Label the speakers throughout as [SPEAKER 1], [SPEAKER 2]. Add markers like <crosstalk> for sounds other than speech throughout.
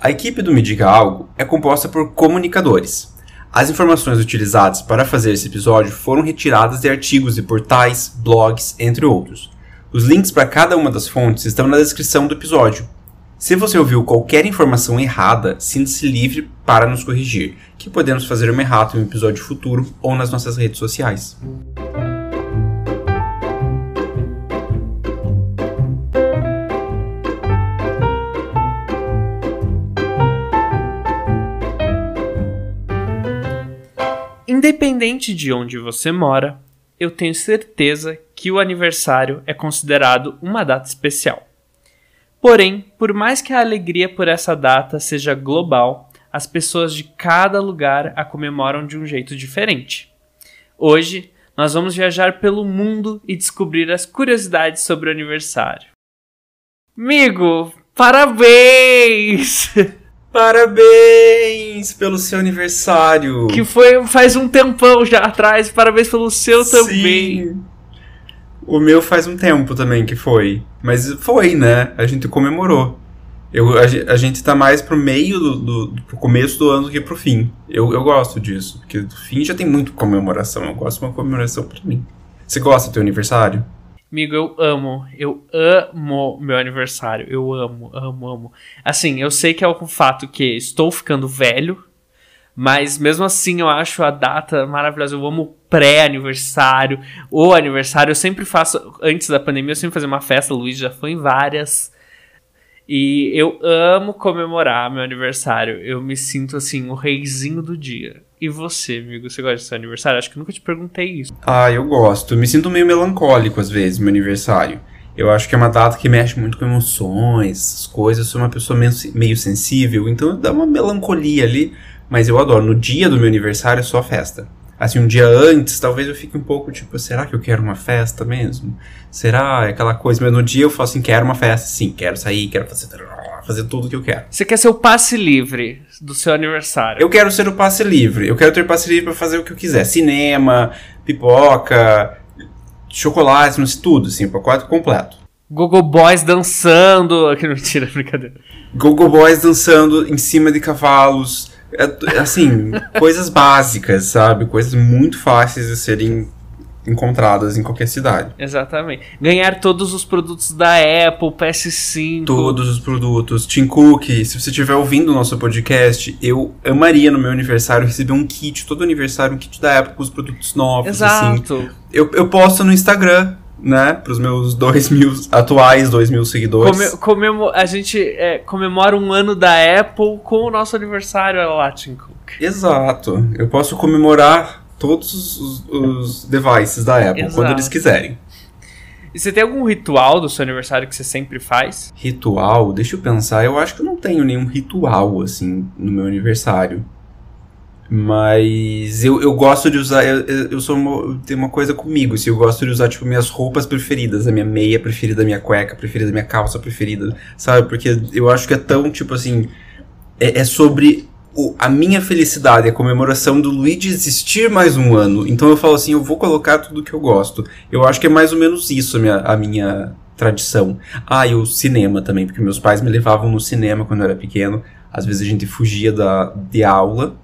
[SPEAKER 1] A equipe do Me Diga Algo é composta por comunicadores. As informações utilizadas para fazer esse episódio foram retiradas de artigos de portais, blogs, entre outros. Os links para cada uma das fontes estão na descrição do episódio. Se você ouviu qualquer informação errada, sinta-se livre para nos corrigir, que podemos fazer uma errata em um episódio futuro ou nas nossas redes sociais.
[SPEAKER 2] Independente de onde você mora, eu tenho certeza que o aniversário é considerado uma data especial. Porém, por mais que a alegria por essa data seja global, as pessoas de cada lugar a comemoram de um jeito diferente. Hoje, nós vamos viajar pelo mundo e descobrir as curiosidades sobre o aniversário. Amigo, parabéns! <laughs>
[SPEAKER 1] Parabéns pelo seu aniversário!
[SPEAKER 2] Que foi faz um tempão já atrás. Parabéns pelo seu
[SPEAKER 1] Sim.
[SPEAKER 2] também.
[SPEAKER 1] O meu faz um tempo também que foi. Mas foi, né? A gente comemorou. Eu, a, a gente tá mais pro meio do, do pro começo do ano do que pro fim. Eu, eu gosto disso. Porque no fim já tem muito comemoração. Eu gosto de uma comemoração pra mim. Você gosta do teu aniversário?
[SPEAKER 2] Amigo, eu amo. Eu amo meu aniversário. Eu amo, amo, amo. Assim, eu sei que é o fato que estou ficando velho. Mas mesmo assim eu acho a data maravilhosa. Eu amo pré-aniversário, o aniversário. Eu sempre faço, antes da pandemia, eu sempre fazia uma festa. Luiz já foi em várias. E eu amo comemorar meu aniversário. Eu me sinto assim, o reizinho do dia. E você, amigo, você gosta do seu aniversário? Acho que nunca te perguntei isso.
[SPEAKER 1] Ah, eu gosto. Me sinto meio melancólico às vezes, meu aniversário. Eu acho que é uma data que mexe muito com emoções, coisas. Eu sou uma pessoa meio, meio sensível, então dá uma melancolia ali. Mas eu adoro. No dia do meu aniversário é só festa. Assim, um dia antes, talvez eu fique um pouco tipo, será que eu quero uma festa mesmo? Será aquela coisa? Mas no dia eu falo assim, quero uma festa, sim, quero sair, quero fazer, fazer tudo que eu quero.
[SPEAKER 2] Você quer ser o passe livre do seu aniversário?
[SPEAKER 1] Eu quero ser o passe livre. Eu quero ter passe livre pra fazer o que eu quiser. Cinema, pipoca, chocolate, tudo, assim, o pacote completo.
[SPEAKER 2] Gogo Boys dançando. <laughs> Aqui não tira, brincadeira.
[SPEAKER 1] Gogo Boys dançando em cima de cavalos. É, assim, coisas básicas, sabe? Coisas muito fáceis de serem encontradas em qualquer cidade.
[SPEAKER 2] Exatamente. Ganhar todos os produtos da Apple, PS5.
[SPEAKER 1] Todos os produtos. Tim Cook, se você estiver ouvindo o nosso podcast, eu amaria no meu aniversário receber um kit, todo aniversário, um kit da Apple com os produtos novos, assim.
[SPEAKER 2] Exato.
[SPEAKER 1] Eu, eu posto no Instagram, né? Pros meus dois mil, atuais dois mil seguidores.
[SPEAKER 2] Come- comemo- a gente é, comemora um ano da Apple com o nosso aniversário, lá, Tim Cook.
[SPEAKER 1] Exato. Eu posso comemorar todos os, os devices da Apple,
[SPEAKER 2] Exato.
[SPEAKER 1] quando eles quiserem.
[SPEAKER 2] E você tem algum ritual do seu aniversário que você sempre faz?
[SPEAKER 1] Ritual, deixa eu pensar, eu acho que eu não tenho nenhum ritual, assim, no meu aniversário. Mas eu, eu gosto de usar, eu, eu sou uma, tenho uma coisa comigo, assim, eu gosto de usar, tipo, minhas roupas preferidas, a minha meia preferida, a minha cueca preferida, a minha calça preferida, sabe? Porque eu acho que é tão, tipo assim, é, é sobre o- a minha felicidade, a comemoração do Luigi existir mais um ano. Então eu falo assim, eu vou colocar tudo que eu gosto. Eu acho que é mais ou menos isso a minha, a minha tradição. Ah, e o cinema também, porque meus pais me levavam no cinema quando eu era pequeno. Às vezes a gente fugia da, de aula.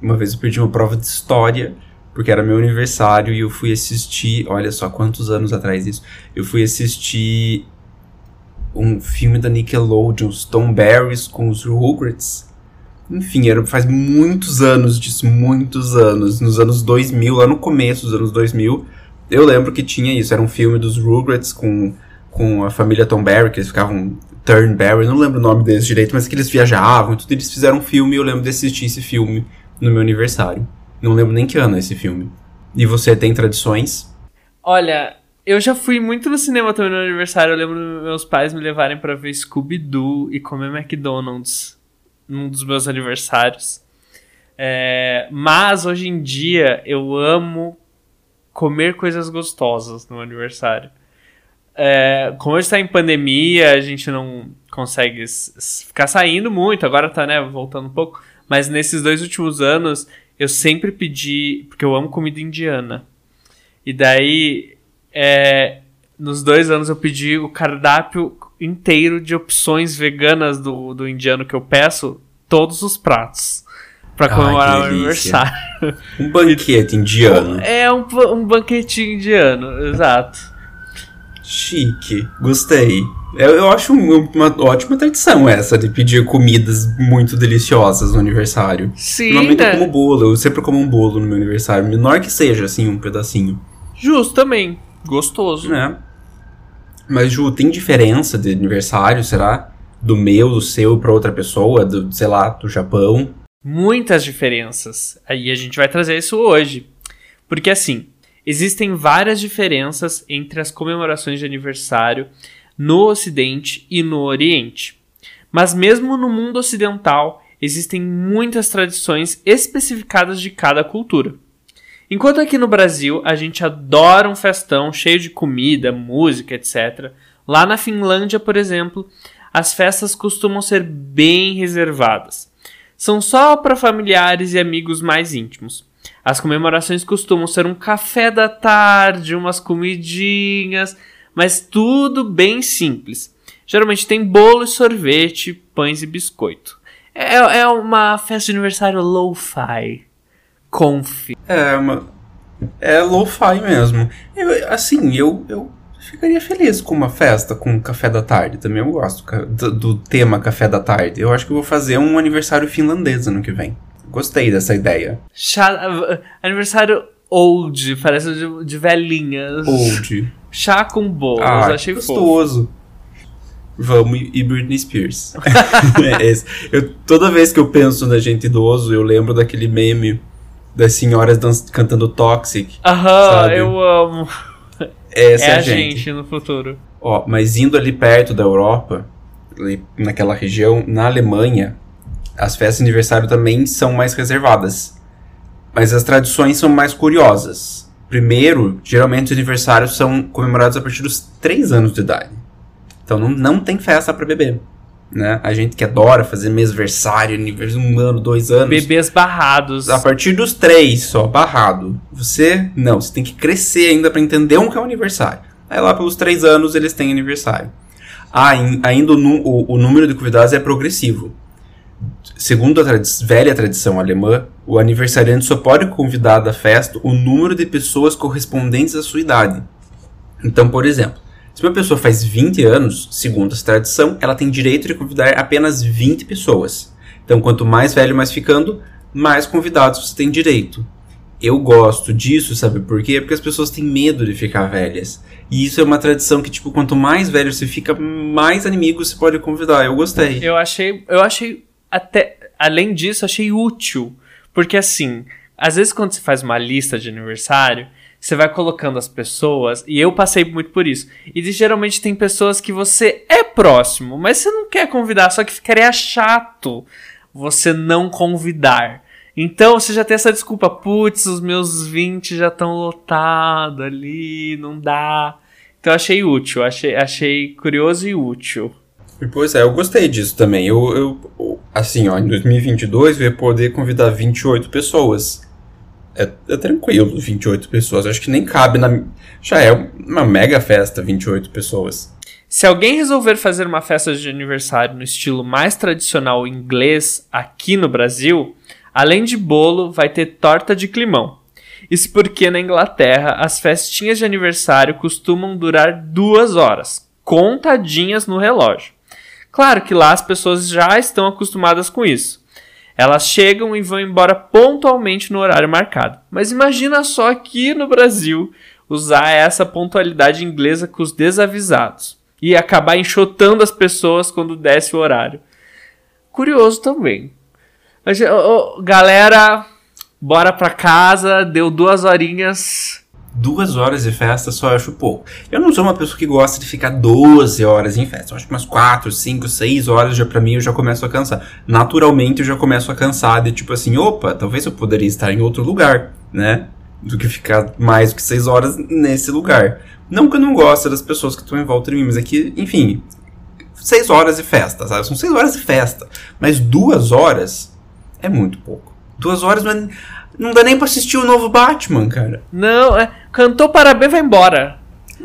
[SPEAKER 1] Uma vez eu perdi uma prova de história, porque era meu aniversário e eu fui assistir. Olha só quantos anos atrás isso. Eu fui assistir um filme da Nickelodeon, Barris com os Rugrats. Enfim, era, faz muitos anos disso, muitos anos. Nos anos 2000, lá no começo dos anos 2000, eu lembro que tinha isso. Era um filme dos Rugrats com, com a família Tom Barry, que eles ficavam Turnberry, não lembro o nome deles direito, mas que eles viajavam e tudo. Eles fizeram um filme e eu lembro de assistir esse filme no meu aniversário. Não lembro nem que ano é esse filme. E você tem tradições?
[SPEAKER 2] Olha, eu já fui muito no cinema também no aniversário. Eu lembro meus pais me levarem pra ver Scooby-Doo e comer McDonald's num dos meus aniversários. É, mas hoje em dia eu amo comer coisas gostosas no aniversário. É, como está em pandemia, a gente não consegue ficar saindo muito, agora tá, né, voltando um pouco. Mas nesses dois últimos anos, eu sempre pedi, porque eu amo comida indiana. E daí, é, nos dois anos eu pedi o cardápio inteiro de opções veganas do, do indiano que eu peço, todos os pratos. Pra comemorar o aniversário.
[SPEAKER 1] Um banquete <laughs> indiano.
[SPEAKER 2] É um, um banquetinho indiano, exato.
[SPEAKER 1] Chique. Gostei. Eu, eu acho um- uma ótima tradição essa de pedir comidas muito deliciosas no aniversário.
[SPEAKER 2] Sim,
[SPEAKER 1] Normalmente eu
[SPEAKER 2] né?
[SPEAKER 1] como bolo, eu sempre como um bolo no meu aniversário, menor que seja, assim, um pedacinho.
[SPEAKER 2] Justo também. Gostoso.
[SPEAKER 1] Né? Mas, Ju, tem diferença de aniversário, será? Do meu, do seu pra outra pessoa, do, sei lá, do Japão?
[SPEAKER 2] muitas diferenças. Aí a gente vai trazer isso hoje. Porque assim, existem várias diferenças entre as comemorações de aniversário no Ocidente e no Oriente. Mas mesmo no mundo ocidental, existem muitas tradições especificadas de cada cultura. Enquanto aqui no Brasil a gente adora um festão cheio de comida, música, etc. Lá na Finlândia, por exemplo, as festas costumam ser bem reservadas são só para familiares e amigos mais íntimos. As comemorações costumam ser um café da tarde, umas comidinhas, mas tudo bem simples. Geralmente tem bolo e sorvete, pães e biscoito. É, é uma festa de aniversário low-fi. Conf.
[SPEAKER 1] É, uma, é lo-fi mesmo. Eu, assim, eu, eu ficaria feliz com uma festa com café da tarde. Também eu gosto do, do tema café da tarde. Eu acho que eu vou fazer um aniversário finlandês ano que vem. Gostei dessa ideia.
[SPEAKER 2] Chá, aniversário old, parece de, de velhinhas.
[SPEAKER 1] Old.
[SPEAKER 2] Chá com bolos,
[SPEAKER 1] Ah,
[SPEAKER 2] achei
[SPEAKER 1] que
[SPEAKER 2] fofo.
[SPEAKER 1] gostoso. Vamos e Britney Spears. <laughs> É eu, toda vez que eu penso na gente idoso, eu lembro daquele meme das senhoras cantando Toxic.
[SPEAKER 2] Aham, eu amo.
[SPEAKER 1] Essa
[SPEAKER 2] é
[SPEAKER 1] é,
[SPEAKER 2] a
[SPEAKER 1] gente.
[SPEAKER 2] gente no futuro.
[SPEAKER 1] Ó, mas indo ali perto da Europa, naquela região, na Alemanha, as festas de aniversário também são mais reservadas. Mas as tradições são mais curiosas. Primeiro, geralmente os aniversários são comemorados a partir dos 3 anos de idade. Então não, não tem festa pra beber. Né? A gente que adora fazer mêsversário, aniversário, um ano, dois anos.
[SPEAKER 2] Bebês barrados.
[SPEAKER 1] A partir dos três só, barrado. Você, não, você tem que crescer ainda pra entender um que é um aniversário. Aí lá pelos três anos eles têm aniversário. Ah, ain- ainda o, o- o número de convidados é progressivo. Segundo a tradi- velha tradição alemã, o aniversariante só pode convidar da festa o número de pessoas correspondentes à sua idade. Então, por exemplo, se uma pessoa faz 20 anos, segundo essa tradição, ela tem direito de convidar apenas 20 pessoas. Então, quanto mais velho mais ficando, mais convidados você tem direito. Eu gosto disso, sabe por quê? Porque as pessoas têm medo de ficar velhas. E isso é uma tradição que, tipo, quanto mais velho você fica, mais amigos você pode convidar. Eu gostei.
[SPEAKER 2] Eu achei, eu achei até, além disso, achei útil, porque assim, às vezes quando você faz uma lista de aniversário, você vai colocando as pessoas, e eu passei muito por isso. E geralmente tem pessoas que você é próximo, mas você não quer convidar, só que ficaria chato você não convidar. Então você já tem essa desculpa, putz, os meus 20 já estão lotados ali, não dá. Então achei útil, achei, achei curioso e útil.
[SPEAKER 1] Pois é, eu gostei disso também. Eu, eu assim, ó, em 2022 eu ia poder convidar 28 pessoas. É, é tranquilo, 28 pessoas. Acho que nem cabe na. Já é uma mega festa, 28 pessoas.
[SPEAKER 2] Se alguém resolver fazer uma festa de aniversário no estilo mais tradicional inglês aqui no Brasil, além de bolo, vai ter torta de climão. Isso porque na Inglaterra as festinhas de aniversário costumam durar duas horas, contadinhas no relógio. Claro que lá as pessoas já estão acostumadas com isso. Elas chegam e vão embora pontualmente no horário marcado. Mas imagina só aqui no Brasil usar essa pontualidade inglesa com os desavisados e acabar enxotando as pessoas quando desce o horário. Curioso também. Mas, ô, galera, bora pra casa, deu duas horinhas.
[SPEAKER 1] Duas horas de festa só acho pouco. Eu não sou uma pessoa que gosta de ficar 12 horas em festa. Eu acho que umas 4, 5, 6 horas já pra mim eu já começo a cansar. Naturalmente eu já começo a cansar de tipo assim, opa, talvez eu poderia estar em outro lugar, né? Do que ficar mais do que 6 horas nesse lugar. Não que eu não goste das pessoas que estão em volta de mim, mas é que, enfim, 6 horas de festa, sabe? São 6 horas de festa. Mas duas horas é muito pouco. Duas horas é- não dá nem pra assistir o novo Batman, cara.
[SPEAKER 2] Não, é, cantou parabéns, vai embora.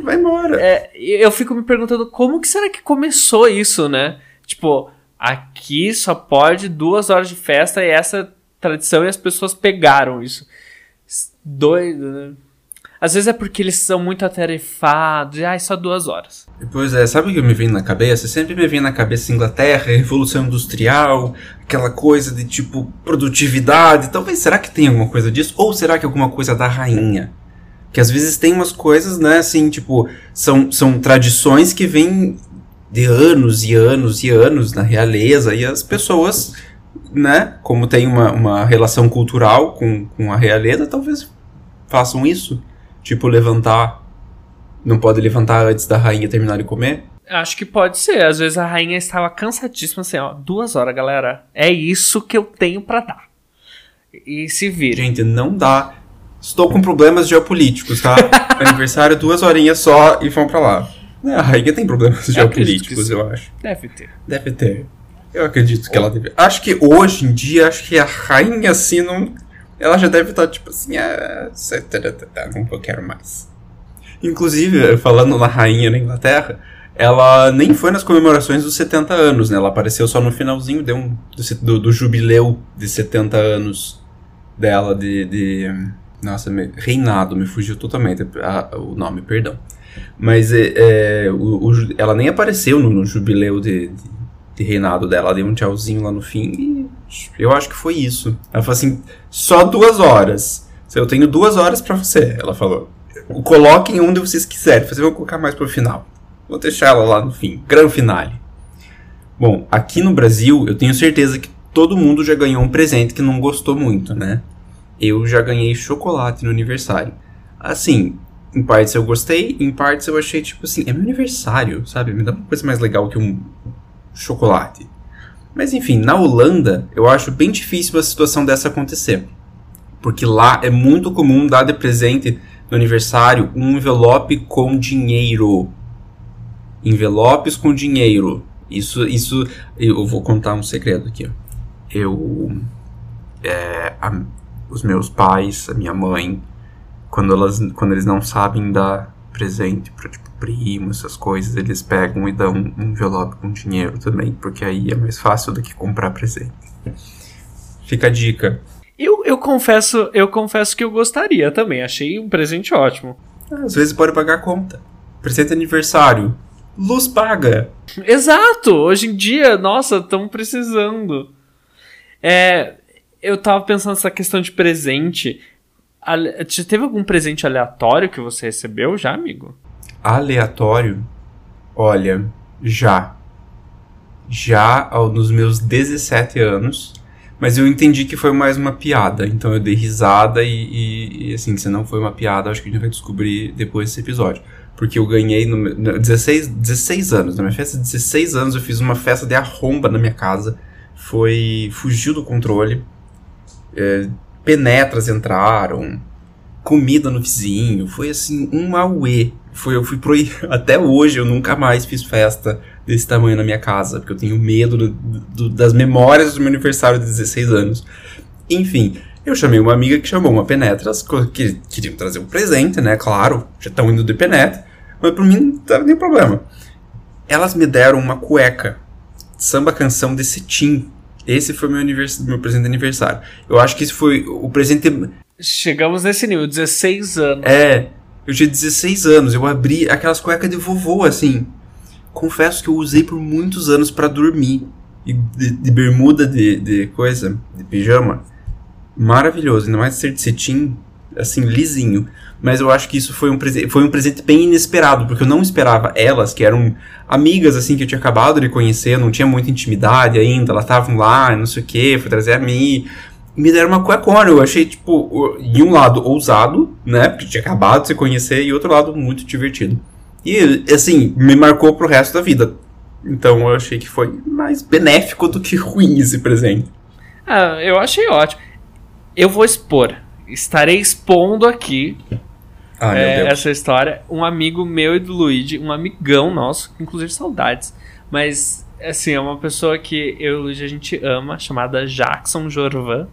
[SPEAKER 1] Vai embora.
[SPEAKER 2] É, eu fico me perguntando como que será que começou isso, né? Tipo, aqui só pode duas horas de festa e essa tradição e as pessoas pegaram isso. Doido, né? Às vezes é porque eles são muito atarefados, e ai, só duas horas.
[SPEAKER 1] Pois é, sabe o que me vem na cabeça? Sempre me vem na cabeça Inglaterra, Revolução Industrial, aquela coisa de tipo produtividade. Talvez será que tem alguma coisa disso? Ou será que alguma coisa da rainha? Que às vezes tem umas coisas, né, assim, tipo, são, são tradições que vêm de anos e anos e anos na realeza, e as pessoas, né, como tem uma, uma relação cultural com, com a realeza, talvez façam isso. Tipo, levantar. Não pode levantar antes da rainha terminar de comer?
[SPEAKER 2] Acho que pode ser. Às vezes a rainha estava cansadíssima, assim, ó. Duas horas, galera. É isso que eu tenho para dar. E se vira.
[SPEAKER 1] Gente, não dá. Estou com problemas geopolíticos, tá? <laughs> Aniversário, duas horinhas só e vão pra lá. É, a rainha tem problemas eu geopolíticos, eu acho.
[SPEAKER 2] Deve ter.
[SPEAKER 1] Deve ter. Eu acredito que ela deve. Acho que hoje em dia, acho que a rainha, assim, não ela já deve estar tipo assim, ah, não quero mais. Inclusive, falando na rainha na Inglaterra, ela nem foi nas comemorações dos 70 anos, né? Ela apareceu só no finalzinho deu um, do, do, jubileu de 70 anos dela de. de nossa, me, reinado, me fugiu totalmente a, o nome, perdão. Mas é, é o, o, ela nem apareceu no, no jubileu de, de, de, reinado dela. Ela deu um tchauzinho lá no fim e eu acho que foi isso. Ela falou assim: só duas horas. Eu tenho duas horas para você, ela falou. Coloquem onde vocês quiserem. Vocês vão colocar mais pro final. Vou deixar ela lá no fim. Gran finale. Bom, aqui no Brasil, eu tenho certeza que todo mundo já ganhou um presente que não gostou muito, né? Eu já ganhei chocolate no aniversário. Assim, em partes eu gostei, em partes eu achei tipo assim, é meu aniversário, sabe? Me dá uma coisa mais legal que um chocolate. Mas enfim, na Holanda, eu acho bem difícil a situação dessa acontecer. Porque lá é muito comum dar de presente no aniversário um envelope com dinheiro. Envelopes com dinheiro. Isso, isso, eu vou contar um segredo aqui. Eu, é, a, os meus pais, a minha mãe, quando, elas, quando eles não sabem dar presente para tipo primo, essas coisas, eles pegam e dão um envelope com dinheiro também, porque aí é mais fácil do que comprar presente. Fica a dica.
[SPEAKER 2] Eu, eu confesso, eu confesso que eu gostaria também. Achei um presente ótimo.
[SPEAKER 1] Às vezes pode pagar a conta. Presente aniversário. Luz paga.
[SPEAKER 2] Exato. Hoje em dia, nossa, estamos precisando. É, eu tava pensando nessa questão de presente. Já teve algum presente aleatório que você recebeu já, amigo?
[SPEAKER 1] Aleatório? Olha, já. Já ao, nos meus 17 anos. Mas eu entendi que foi mais uma piada. Então eu dei risada e, e, e assim, se não foi uma piada, acho que a gente vai descobrir depois desse episódio. Porque eu ganhei no, no 16, 16 anos. Na minha festa de 16 anos eu fiz uma festa de arromba na minha casa. Foi. fugiu do controle. É, penetras entraram, comida no vizinho, foi assim um auê. Foi, eu fui pro <laughs> até hoje eu nunca mais fiz festa desse tamanho na minha casa, porque eu tenho medo do, do, das memórias do meu aniversário de 16 anos. Enfim, eu chamei uma amiga que chamou uma penetras, que queriam trazer um presente, né? Claro, já estão indo de penetra, mas por mim não tava nem problema. Elas me deram uma cueca, samba canção de cetim, esse foi meu, meu presente de aniversário. Eu acho que esse foi o presente.
[SPEAKER 2] Chegamos nesse nível, 16 anos.
[SPEAKER 1] É, eu tinha 16 anos, eu abri aquelas cuecas de vovô, assim. Confesso que eu usei por muitos anos para dormir. E de, de bermuda de, de coisa, de pijama. Maravilhoso, ainda mais ser de cetim, assim, lisinho. Mas eu acho que isso foi um, foi um presente bem inesperado, porque eu não esperava elas, que eram amigas, assim, que eu tinha acabado de conhecer, não tinha muita intimidade ainda, elas estavam lá, não sei o que, foi trazer a mim. E me deram uma cuecona, eu achei, tipo, de um lado ousado, né, porque tinha acabado de se conhecer, e outro lado muito divertido. E, assim, me marcou pro resto da vida. Então eu achei que foi mais benéfico do que <laughs> ruim esse presente.
[SPEAKER 2] Ah, eu achei ótimo. Eu vou expor. Estarei expondo aqui
[SPEAKER 1] ah, é,
[SPEAKER 2] essa história. Um amigo meu e do Luigi, um amigão nosso, inclusive saudades, mas assim, é uma pessoa que eu e o Luigi a gente ama, chamada Jackson Jorvan.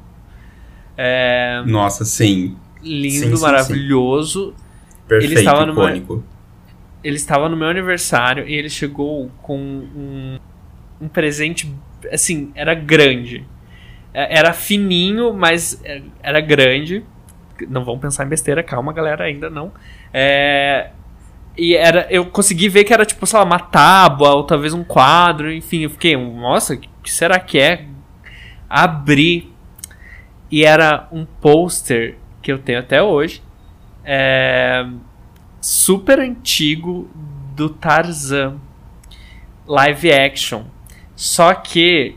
[SPEAKER 2] É,
[SPEAKER 1] Nossa, sim.
[SPEAKER 2] Lindo, sim, sim, maravilhoso.
[SPEAKER 1] Sim. Perfeito, Ele estava
[SPEAKER 2] icônico. ele estava no meu aniversário e ele chegou com um, um presente, assim, era grande. É, era fininho, mas é, era grande. Não vão pensar em besteira, calma, galera, ainda não. É, e era, eu consegui ver que era tipo, sei lá, uma tábua ou talvez um quadro, enfim, eu fiquei, nossa, o que será que é? Abri e era um pôster que eu tenho até hoje, é, super antigo do Tarzan live action. Só que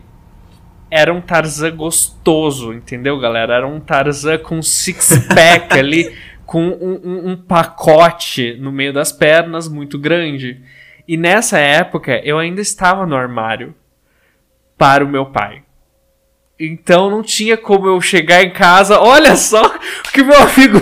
[SPEAKER 2] era um Tarzan gostoso, entendeu, galera? Era um Tarzan com six-pack <laughs> ali, com um, um, um, pacote no meio das pernas muito grande. E nessa época eu ainda estava no armário para o meu pai. Então não tinha como eu chegar em casa, olha só o que meu amigo.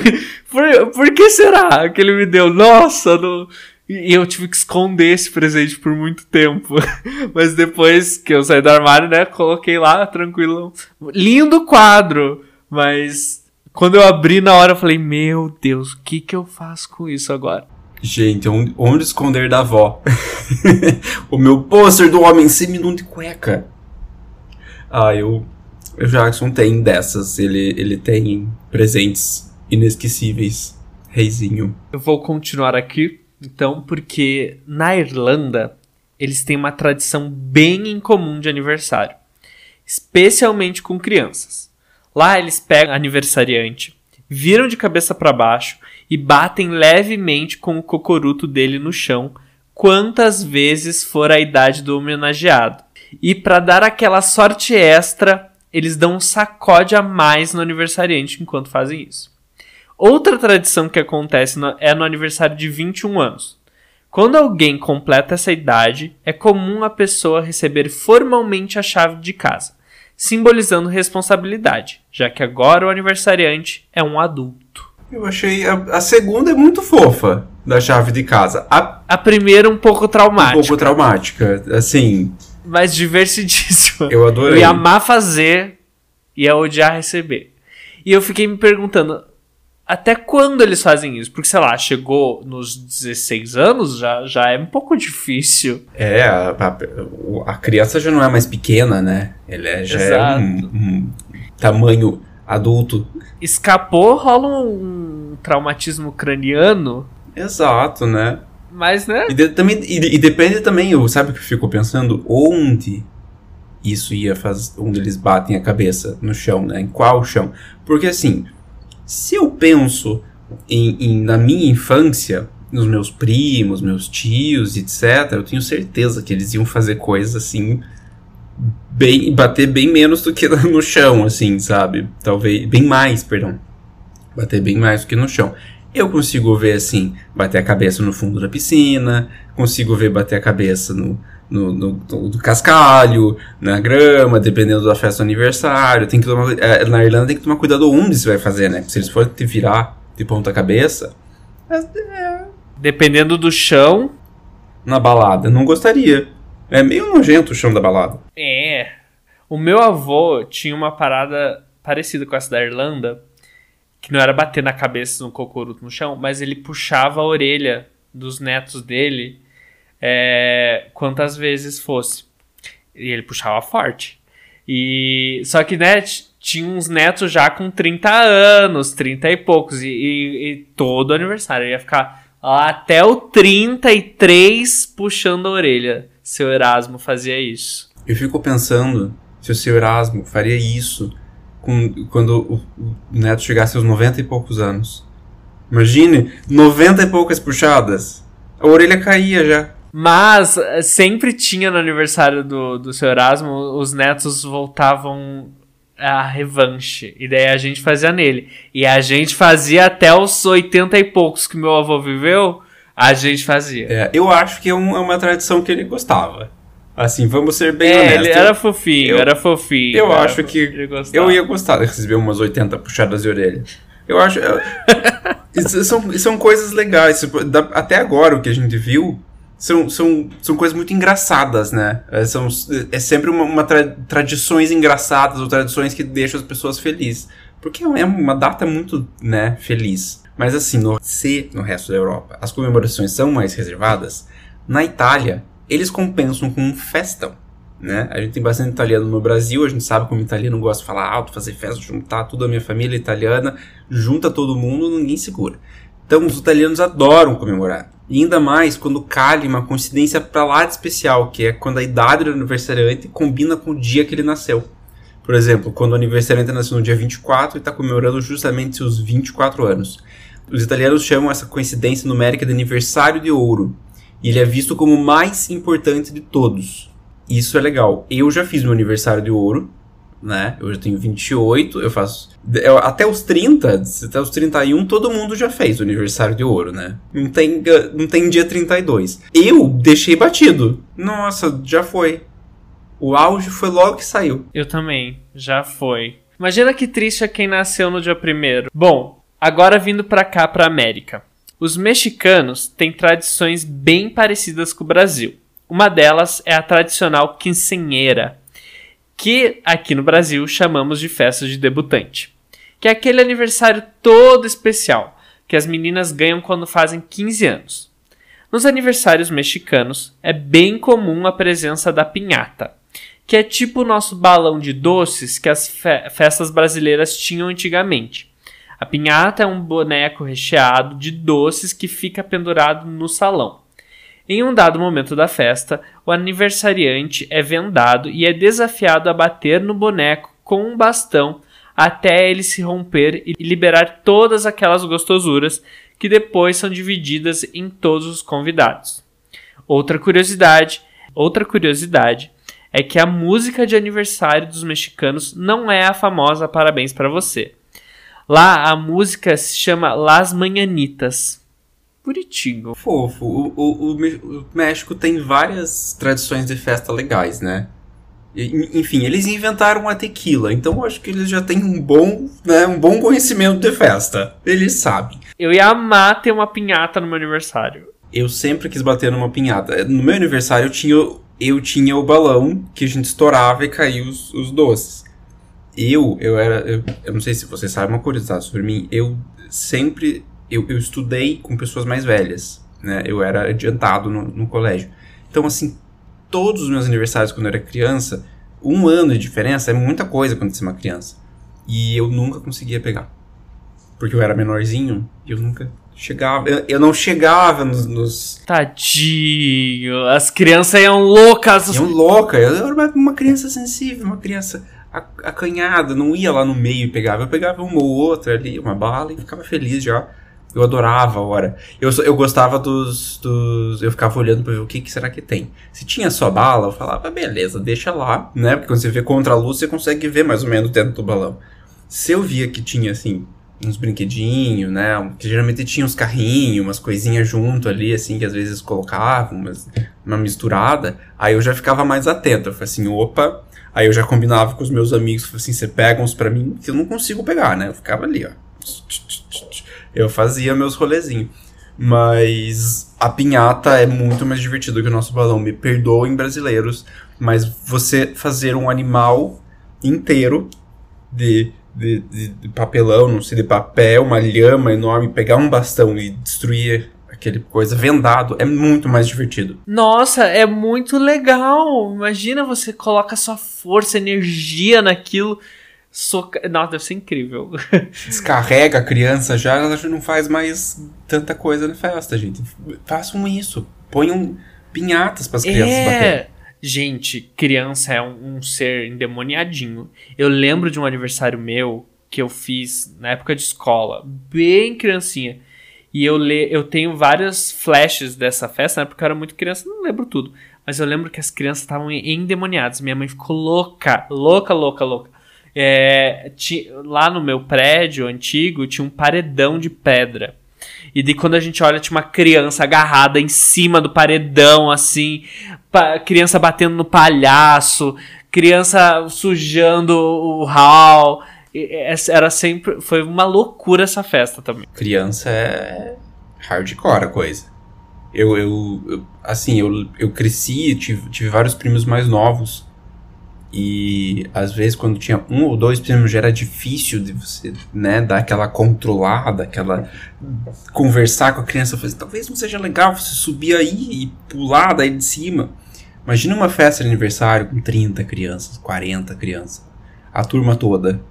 [SPEAKER 2] Por, por que será que ele me deu? Nossa, não. E eu tive que esconder esse presente por muito tempo. <laughs> Mas depois que eu saí do armário, né, coloquei lá, tranquilo. Lindo quadro. Mas quando eu abri na hora, eu falei, meu Deus, o que que eu faço com isso agora?
[SPEAKER 1] Gente, onde esconder da avó? <laughs> o meu pôster do homem seminu de cueca. Ah, eu. O Jackson tem dessas. Ele, ele tem presentes inesquecíveis. Reizinho.
[SPEAKER 2] Eu vou continuar aqui então, porque na Irlanda eles têm uma tradição bem incomum de aniversário, especialmente com crianças. Lá eles pegam aniversariante, viram de cabeça para baixo e batem levemente com o cocoruto dele no chão quantas vezes for a idade do homenageado. E para dar aquela sorte extra, eles dão um sacode a mais no aniversariante enquanto fazem isso. Outra tradição que acontece no, é no aniversário de 21 anos. Quando alguém completa essa idade, é comum a pessoa receber formalmente a chave de casa, simbolizando responsabilidade, já que agora o aniversariante é um adulto.
[SPEAKER 1] Eu achei a, a segunda é muito fofa da chave de casa. A,
[SPEAKER 2] a primeira um pouco traumática.
[SPEAKER 1] Um pouco traumática, assim.
[SPEAKER 2] Mas divertidíssima.
[SPEAKER 1] Eu adorei. Eu
[SPEAKER 2] ia amar fazer e ia odiar receber. E eu fiquei me perguntando, até quando eles fazem isso? Porque, sei lá, chegou nos 16 anos, já, já é um pouco difícil.
[SPEAKER 1] É, a, a, a criança já não é mais pequena, né? Ele é, já Exato. é um, um, tamanho adulto.
[SPEAKER 2] Escapou, rola um traumatismo craniano.
[SPEAKER 1] Exato, né?
[SPEAKER 2] Mas, né?
[SPEAKER 1] E, de, também, e, e, depende também, eu, sabe o que eu fico pensando? Onde isso ia fazer. Onde eles batem a cabeça no chão, né? Em qual chão? Porque assim se eu penso em, em, na minha infância, nos meus primos, meus tios, etc., eu tenho certeza que eles iam fazer coisas assim, bem, bater bem menos do que <laughs> no chão, assim, sabe? Talvez, bem mais, perdão. Bater bem mais do que no chão. Eu consigo ver assim, bater a cabeça no fundo da piscina, consigo ver bater a cabeça no, no, no, no, cascalho, na grama, dependendo da festa do aniversário. Tem que tomar, é, na Irlanda tem que tomar cuidado onde você vai fazer, né? Se eles forem te virar de ponta cabeça. É,
[SPEAKER 2] é, dependendo do chão.
[SPEAKER 1] Na balada, não gostaria. É meio nojento o chão da balada.
[SPEAKER 2] É. O meu avô tinha uma parada parecida com essa da Irlanda, que não era bater na cabeça no cocoruto no chão, mas ele puxava a orelha dos netos dele é, quantas vezes fosse. E ele puxava forte. E só que, né, tinha uns netos já com 30 anos, 30 e poucos, e, e, e todo aniversário ia ficar até o 33 puxando a orelha. Seu Erasmo fazia isso.
[SPEAKER 1] Eu fico pensando se o seu Erasmo faria isso com, quando o, neto chegasse aos 90 e poucos anos. Imagine, 90 e poucas puxadas. A orelha caía já.
[SPEAKER 2] Mas eh, sempre tinha no aniversário do, do seu Erasmo, os netos voltavam a revanche. E daí a gente fazia nele. E a gente fazia até os 80 e poucos que meu avô viveu, a gente fazia.
[SPEAKER 1] É, eu acho que é, um, é uma tradição que ele gostava. Assim, vamos ser bem
[SPEAKER 2] é,
[SPEAKER 1] honestos.
[SPEAKER 2] Ele era fofinho, eu, era fofinho.
[SPEAKER 1] Eu acho que eu ia gostar de receber umas 80 puxadas de orelha. Eu acho. <laughs> isso, são, são coisas legais. Até agora, o que a gente viu são, são, são coisas muito engraçadas, né? É, são, é sempre uma, uma tra tradições engraçadas ou tradições que deixam as pessoas felizes. Porque é uma data muito, né, feliz. Mas assim, no, se no resto da Europa as comemorações são mais reservadas, na Itália eles compensam com um festão. Né? A gente tem bastante italiano no Brasil, a gente sabe como italiano gosta de falar alto, fazer festa, juntar toda a minha família italiana, junta todo mundo, ninguém segura. Então os italianos adoram comemorar. E ainda mais quando calha uma coincidência pra lá de especial, que é quando a idade do aniversariante combina com o dia que ele nasceu. Por exemplo, quando o aniversariante nasceu no dia 24 e está comemorando justamente seus 24 anos. Os italianos chamam essa coincidência numérica de aniversário de ouro. E ele é visto como o mais importante de todos. Isso é legal. Eu já fiz meu aniversário de ouro, né? Eu já tenho 28, eu faço. Eu, até os 30, até os 31, todo mundo já fez o aniversário de ouro, né? Não tem, não tem dia 32. Eu deixei batido. Nossa, já foi. O auge foi logo que saiu.
[SPEAKER 2] Eu também, já foi. Imagina que triste é quem nasceu no dia primeiro. Bom, agora vindo pra cá, pra América. Os mexicanos têm tradições bem parecidas com o Brasil. Uma delas é a tradicional quinceanheira, que aqui no Brasil chamamos de festa de debutante, que é aquele aniversário todo especial que as meninas ganham quando fazem 15 anos. Nos aniversários mexicanos é bem comum a presença da pinhata, que é tipo o nosso balão de doces que as fe festas brasileiras tinham antigamente. A pinhata é um boneco recheado de doces que fica pendurado no salão. Em um dado momento da festa, o aniversariante é vendado e é desafiado a bater no boneco com um bastão até ele se romper e liberar todas aquelas gostosuras que depois são divididas em todos os convidados. Outra curiosidade, outra curiosidade é que a música de aniversário dos mexicanos não é a famosa Parabéns para você. Lá a música se chama Las Manhanitas bonitinho.
[SPEAKER 1] Fofo. O, o, o, México tem várias tradições de festa legais, né? enfim, eles inventaram a tequila, então eu acho que eles já têm um bom, né, um bom conhecimento de festa. Eles sabem.
[SPEAKER 2] Eu ia amar ter uma pinhata no meu aniversário.
[SPEAKER 1] Eu sempre quis bater numa pinhata. No meu aniversário eu tinha, eu tinha o balão que a gente estourava e caía os, os doces. Eu, eu era. Eu, eu não sei se você sabe uma curiosidade sobre mim. Eu sempre eu, eu estudei com pessoas mais velhas, né? Eu era adiantado no, no colégio. Então, assim, todos os meus aniversários quando eu era criança, um ano de diferença é muita coisa quando você é uma criança. E eu nunca conseguia pegar. Porque eu era menorzinho e eu nunca chegava. Eu, eu não chegava nos, nos,
[SPEAKER 2] Tadinho! As crianças iam loucas!
[SPEAKER 1] Iam loucas! Eu era uma criança sensível, uma criança acanhada, não ia lá no meio e pegava. Eu pegava uma ou outra ali, uma bala e ficava feliz já. Eu adorava a hora. Eu, eu gostava dos, dos. Eu ficava olhando pra ver o que, que será que tem. Se tinha só bala, eu falava, beleza, deixa lá, né? Porque quando você vê contra a luz, você consegue ver mais ou menos dentro do balão. Se eu via que tinha, assim, uns brinquedinhos, né? Que geralmente tinha uns carrinhos, umas coisinhas junto ali, assim, que às vezes colocavam, uma misturada. Aí eu já ficava mais atento. Eu falei assim, opa. Aí eu já combinava com os meus amigos, assim, você pega uns pra mim, que eu não consigo pegar, né? Eu ficava ali, ó eu fazia meus rolezinhos. Mas a pinhata é muito mais divertido que o nosso balão. Me perdoem, brasileiros, mas você fazer um animal inteiro de, de, de, de papelão, não sei, de papel, uma lhama enorme, pegar um bastão e destruir aquele coisa vendado é muito mais divertido.
[SPEAKER 2] Nossa, é muito legal. Imagina você coloca sua força, energia naquilo Soca... Nossa, deve ser incrível. <laughs>
[SPEAKER 1] Descarrega a criança já, ela já não faz mais tanta coisa na festa, gente. Façam isso. Ponham pinhatas para as crianças é... bater.
[SPEAKER 2] Gente, criança é um, um, ser endemoniadinho. Eu lembro de um aniversário meu que eu fiz na época de escola, bem criancinha. E eu, le eu tenho vários flashes dessa festa, né? Porque eu era muito criança, não lembro tudo. Mas eu lembro que as crianças estavam endemoniadas. Minha mãe ficou louca, louca, louca, louca. É, lá no meu prédio antigo tinha um paredão de pedra. E de quando a gente olha, tinha uma criança agarrada em cima do paredão, assim, criança batendo no palhaço, criança sujando o hall. Era sempre. Foi uma loucura essa festa também.
[SPEAKER 1] Criança é hardcore a coisa. Eu, eu, eu assim, eu, eu cresci, tive, tive vários primos mais novos. E às vezes quando tinha um ou dois primos já era difícil de você, né, dar aquela controlada, aquela conversar com a criança, fazer, talvez não seja legal você subir aí e pular daí de cima. Imagina uma festa de aniversário com 30 crianças, 40 crianças, a turma toda.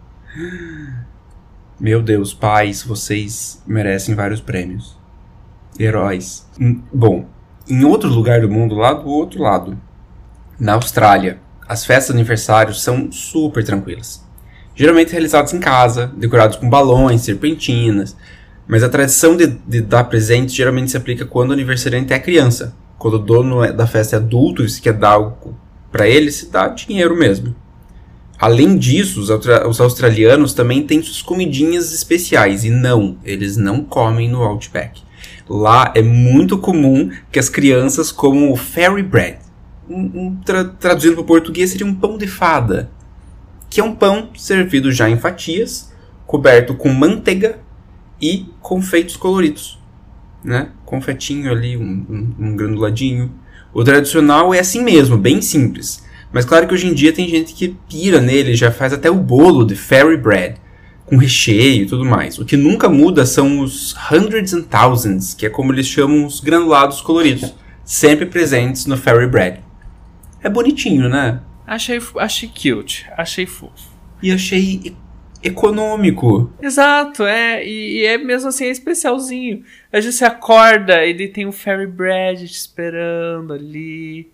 [SPEAKER 1] Meu Deus, pais, vocês merecem vários prêmios. Heróis. Hum, bom, em outro lugar do mundo, lá do outro lado, na Austrália, as festas de aniversário são super tranquilas. Geralmente realizadas em casa, decorados com balões, serpentinas, mas a tradição de, de dar presentes geralmente se aplica quando o aniversariante é criança. Quando o dono é, da festa é adulto e se quer dar algo para ele, se dá dinheiro mesmo. Além disso, os, os, australianos também têm suas comidinhas especiais e não, eles não comem no Outback. Lá é muito comum que as crianças comam o fairy bread, um, um, tra traduzindo para o português, seria um pão de fada, que é um pão servido já em fatias, coberto com manteiga e confeitos coloridos, né? Confetinho ali, um, um granuladinho. O tradicional é assim mesmo, bem simples. Mas claro que hoje em dia tem gente que pira nele, já faz até o bolo de fairy bread, com recheio e tudo mais. O que nunca muda são os hundreds and thousands, que é como eles chamam os granulados coloridos, sempre presentes no fairy bread. É bonitinho, né?
[SPEAKER 2] Achei, achei cute, achei fofo.
[SPEAKER 1] E achei econômico.
[SPEAKER 2] Exato, é. E, e, é mesmo assim, é especialzinho. A gente se acorda, ele tem um fairy bread te esperando ali.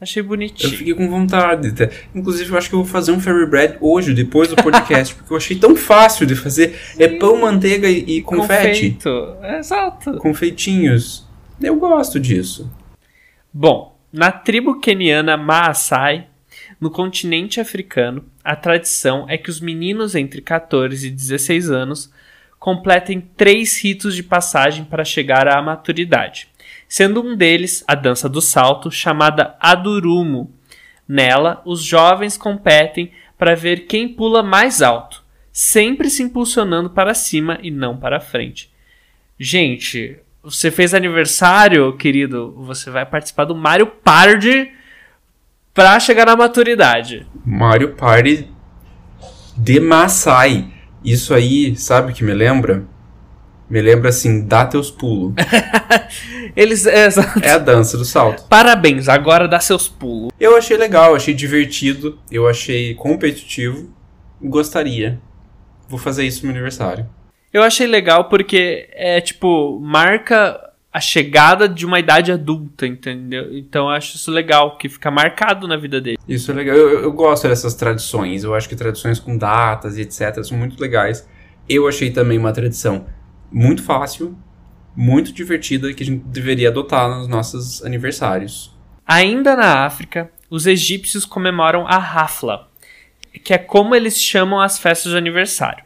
[SPEAKER 2] Achei bonitinho.
[SPEAKER 1] Eu fiquei com vontade. Tá? Inclusive, eu acho que eu vou fazer um fairy bread hoje, depois do podcast, <laughs> porque eu achei tão fácil de fazer. Sim. É pão, manteiga e, e confete.
[SPEAKER 2] Confeito. Exato.
[SPEAKER 1] Confeitinhos. Eu gosto disso.
[SPEAKER 2] Bom, na tribo queniana Maasai, no continente africano, a tradição é que os meninos entre 14 e 16 anos completem três ritos de passagem para chegar à maturidade, sendo um deles a dança do salto, chamada Adurumo. Nela, os jovens competem para ver quem pula mais alto, sempre se impulsionando para cima e não para frente. Gente, você fez aniversário, querido, você vai participar do Mario Party pra chegar na maturidade.
[SPEAKER 1] Mario Party de Maasai. Isso aí, sabe o que me lembra? Me lembra assim, dá teus pulos. <laughs>
[SPEAKER 2] Eles. É,
[SPEAKER 1] é, a dança do salto.
[SPEAKER 2] Parabéns, agora dá seus pulos.
[SPEAKER 1] Eu achei legal, achei divertido, eu achei competitivo. Gostaria. Vou fazer isso no meu aniversário.
[SPEAKER 2] Eu achei legal porque é tipo, marca a chegada de uma idade adulta, entendeu? Então eu acho isso legal, que fica marcado na vida dele.
[SPEAKER 1] Isso é legal. Eu, eu gosto dessas tradições. Eu acho que tradições com datas e etc. são muito legais. Eu achei também uma tradição muito fácil, muito divertida que a gente deveria adotar nos nossos aniversários.
[SPEAKER 2] Ainda na África, os egípcios comemoram a Rafla, que é como eles chamam as festas de aniversário.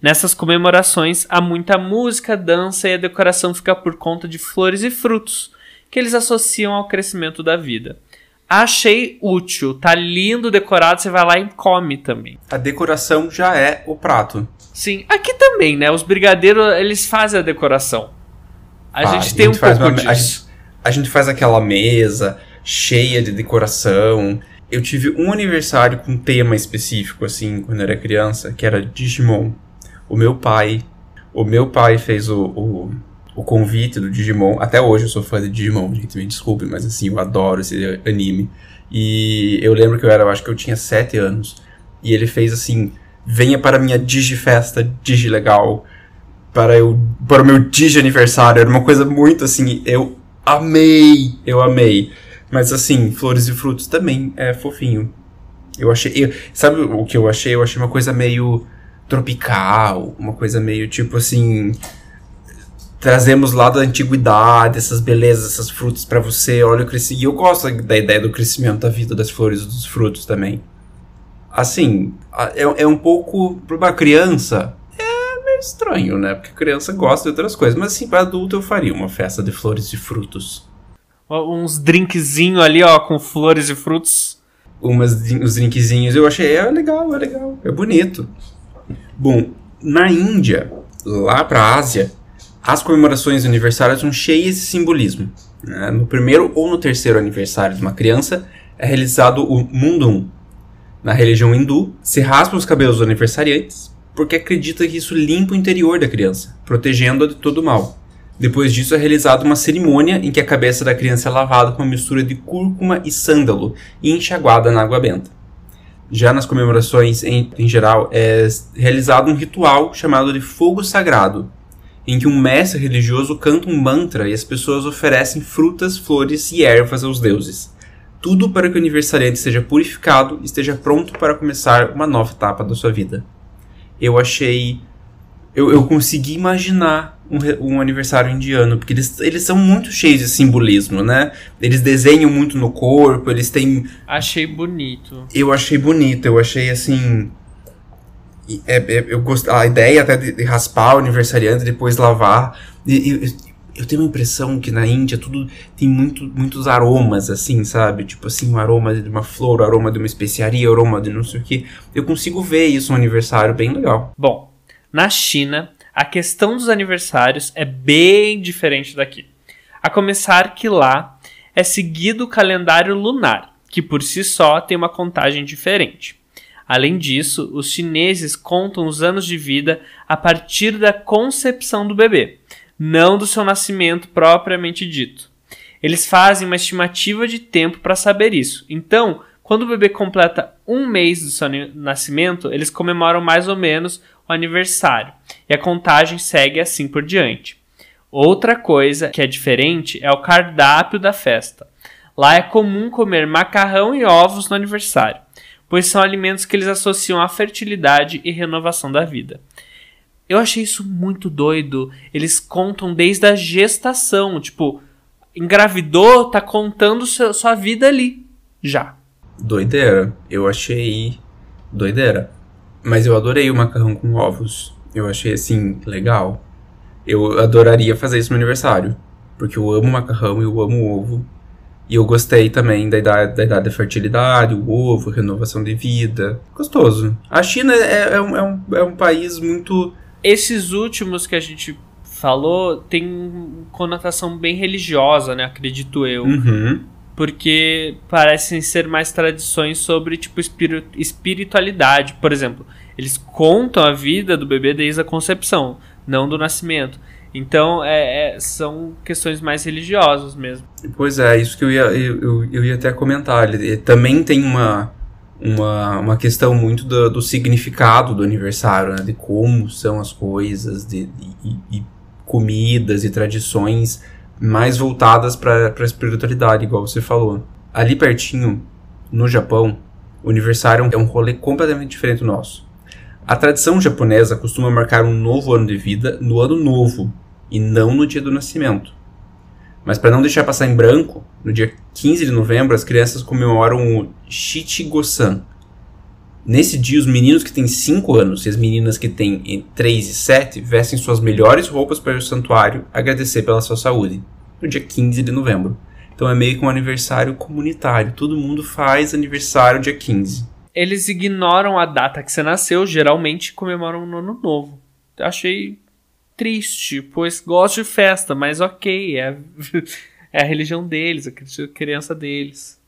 [SPEAKER 2] Nessas comemorações há muita música, dança e a decoração fica por conta de flores e frutos, que eles associam ao crescimento da vida. Achei útil, tá lindo decorado, você vai lá e come também.
[SPEAKER 1] A decoração já é o prato.
[SPEAKER 2] Sim, aqui também, né? Os brigadeiros, eles fazem a decoração. A ah, gente tem a gente um pouco uma, disso.
[SPEAKER 1] A gente, a gente faz aquela mesa cheia de decoração. Eu tive um aniversário com um tema específico, assim, quando eu era criança, que era Digimon o meu pai. O meu pai fez o, o, o, convite do Digimon. Até hoje eu sou fã de Digimon, gente, me desculpe, mas assim, eu adoro esse anime. E eu lembro que eu era, eu acho que eu tinha 7 anos. E ele fez assim: venha para minha Digifesta, Digilegal. Para, eu, para o meu Digi aniversário. Era uma coisa muito assim. Eu amei! Eu amei. Mas assim, flores e frutos também é fofinho. Eu achei. Eu, sabe o que eu achei? Eu achei uma coisa meio tropical, uma coisa meio tipo assim. Trazemos lá da antiguidade essas belezas, essas frutas para você. Olha o crescimento. E eu gosto da ideia do crescimento da vida, das flores e dos frutos também. Assim, é, é um pouco. Para uma criança, é meio estranho, né? Porque criança gosta de outras coisas. Mas assim, para adulto eu faria uma festa de flores e frutos.
[SPEAKER 2] Uns drinkzinho ali, ó, com flores e frutos.
[SPEAKER 1] Umas, uns drinkzinhos. Eu achei, é legal, é legal. É bonito. Bom, na Índia, lá para a Ásia, as comemorações aniversárias são cheias de simbolismo. Né? No primeiro ou no terceiro aniversário de uma criança é realizado o Mundum. Na religião hindu, se raspa os cabelos dos aniversariantes porque acredita que isso limpa o interior da criança, protegendo-a de todo mal. Depois disso é realizada uma cerimônia em que a cabeça da criança é lavada com uma mistura de cúrcuma e sândalo e enxaguada na água benta. Já nas comemorações, em, em geral, é realizado um ritual chamado de fogo sagrado, em que um mestre religioso canta um mantra e as pessoas oferecem frutas, flores e ervas aos deuses. Tudo para que o aniversariante seja purificado e esteja pronto para começar uma nova etapa da sua vida. Eu achei. Eu, eu consegui imaginar um, um, aniversário indiano, porque eles, eles são muito cheios de simbolismo, né? Eles desenham muito no corpo, eles têm.
[SPEAKER 2] Achei bonito.
[SPEAKER 1] Eu achei bonito, eu achei assim. É, é, eu gost... A ideia até de, de raspar o aniversariante, depois lavar. E, e, eu tenho a impressão que na Índia tudo tem muito, muitos aromas, assim, sabe? Tipo assim, o aroma de uma flor, o aroma de uma especiaria, o aroma de não sei o que. Eu consigo ver isso no aniversário, bem legal.
[SPEAKER 2] Bom, na China, a questão dos aniversários é bem diferente daqui. A começar que lá é seguido o calendário lunar, que por si só tem uma contagem diferente. Além disso, os chineses contam os anos de vida a partir da concepção do bebê, não do seu nascimento propriamente dito. Eles fazem uma estimativa de tempo para saber isso. Então, quando o bebê completa um mês do seu nascimento, eles comemoram mais ou menos o aniversário, e a contagem segue assim por diante. Outra coisa que é diferente é o cardápio da festa. Lá é comum comer macarrão e ovos no aniversário, pois são alimentos que eles associam à fertilidade e renovação da vida. Eu achei isso muito doido. Eles contam desde a gestação, tipo, engravidou, tá contando sua vida ali, já.
[SPEAKER 1] Doideira. Eu achei doideira. Mas eu adorei o macarrão com ovos. Eu achei assim, legal. Eu adoraria fazer isso no aniversário. Porque eu amo macarrão e eu amo ovo. E eu gostei também da idade, da idade da fertilidade, o ovo, renovação de vida. Gostoso. A China é, é, um, é, um, é um país muito.
[SPEAKER 2] Esses últimos que a gente falou tem conotação bem religiosa, né? Acredito eu.
[SPEAKER 1] Uhum
[SPEAKER 2] porque parecem ser mais tradições sobre tipo espiritualidade. Por exemplo, eles contam a vida do bebê desde a concepção, não do nascimento. Então, é, é, são questões mais religiosas mesmo.
[SPEAKER 1] Pois é, isso que eu ia, eu, eu ia até comentar. Ele, também tem uma, uma, uma questão muito do, do significado do aniversário, né? de como são as coisas, de, de e comidas e tradições mais voltadas para a espiritualidade, igual você falou. Ali pertinho, no Japão, o aniversário é um rolê completamente diferente do nosso. A tradição japonesa costuma marcar um novo ano de vida no ano novo e não no dia do nascimento. Mas para não deixar passar em branco, no dia 15 de novembro as crianças comemoram o Shichigo-san, Nesse dia, os meninos que têm 5 anos e as meninas que têm 3 e 7 vestem suas melhores roupas para ao santuário agradecer pela sua saúde, no dia 15 de novembro. Então é meio que um aniversário comunitário, todo mundo faz aniversário dia 15.
[SPEAKER 2] Eles ignoram a data que você nasceu, geralmente comemoram no ano novo. Achei triste, pois gosto de festa, mas ok, é, <laughs> é a religião deles, a criança deles.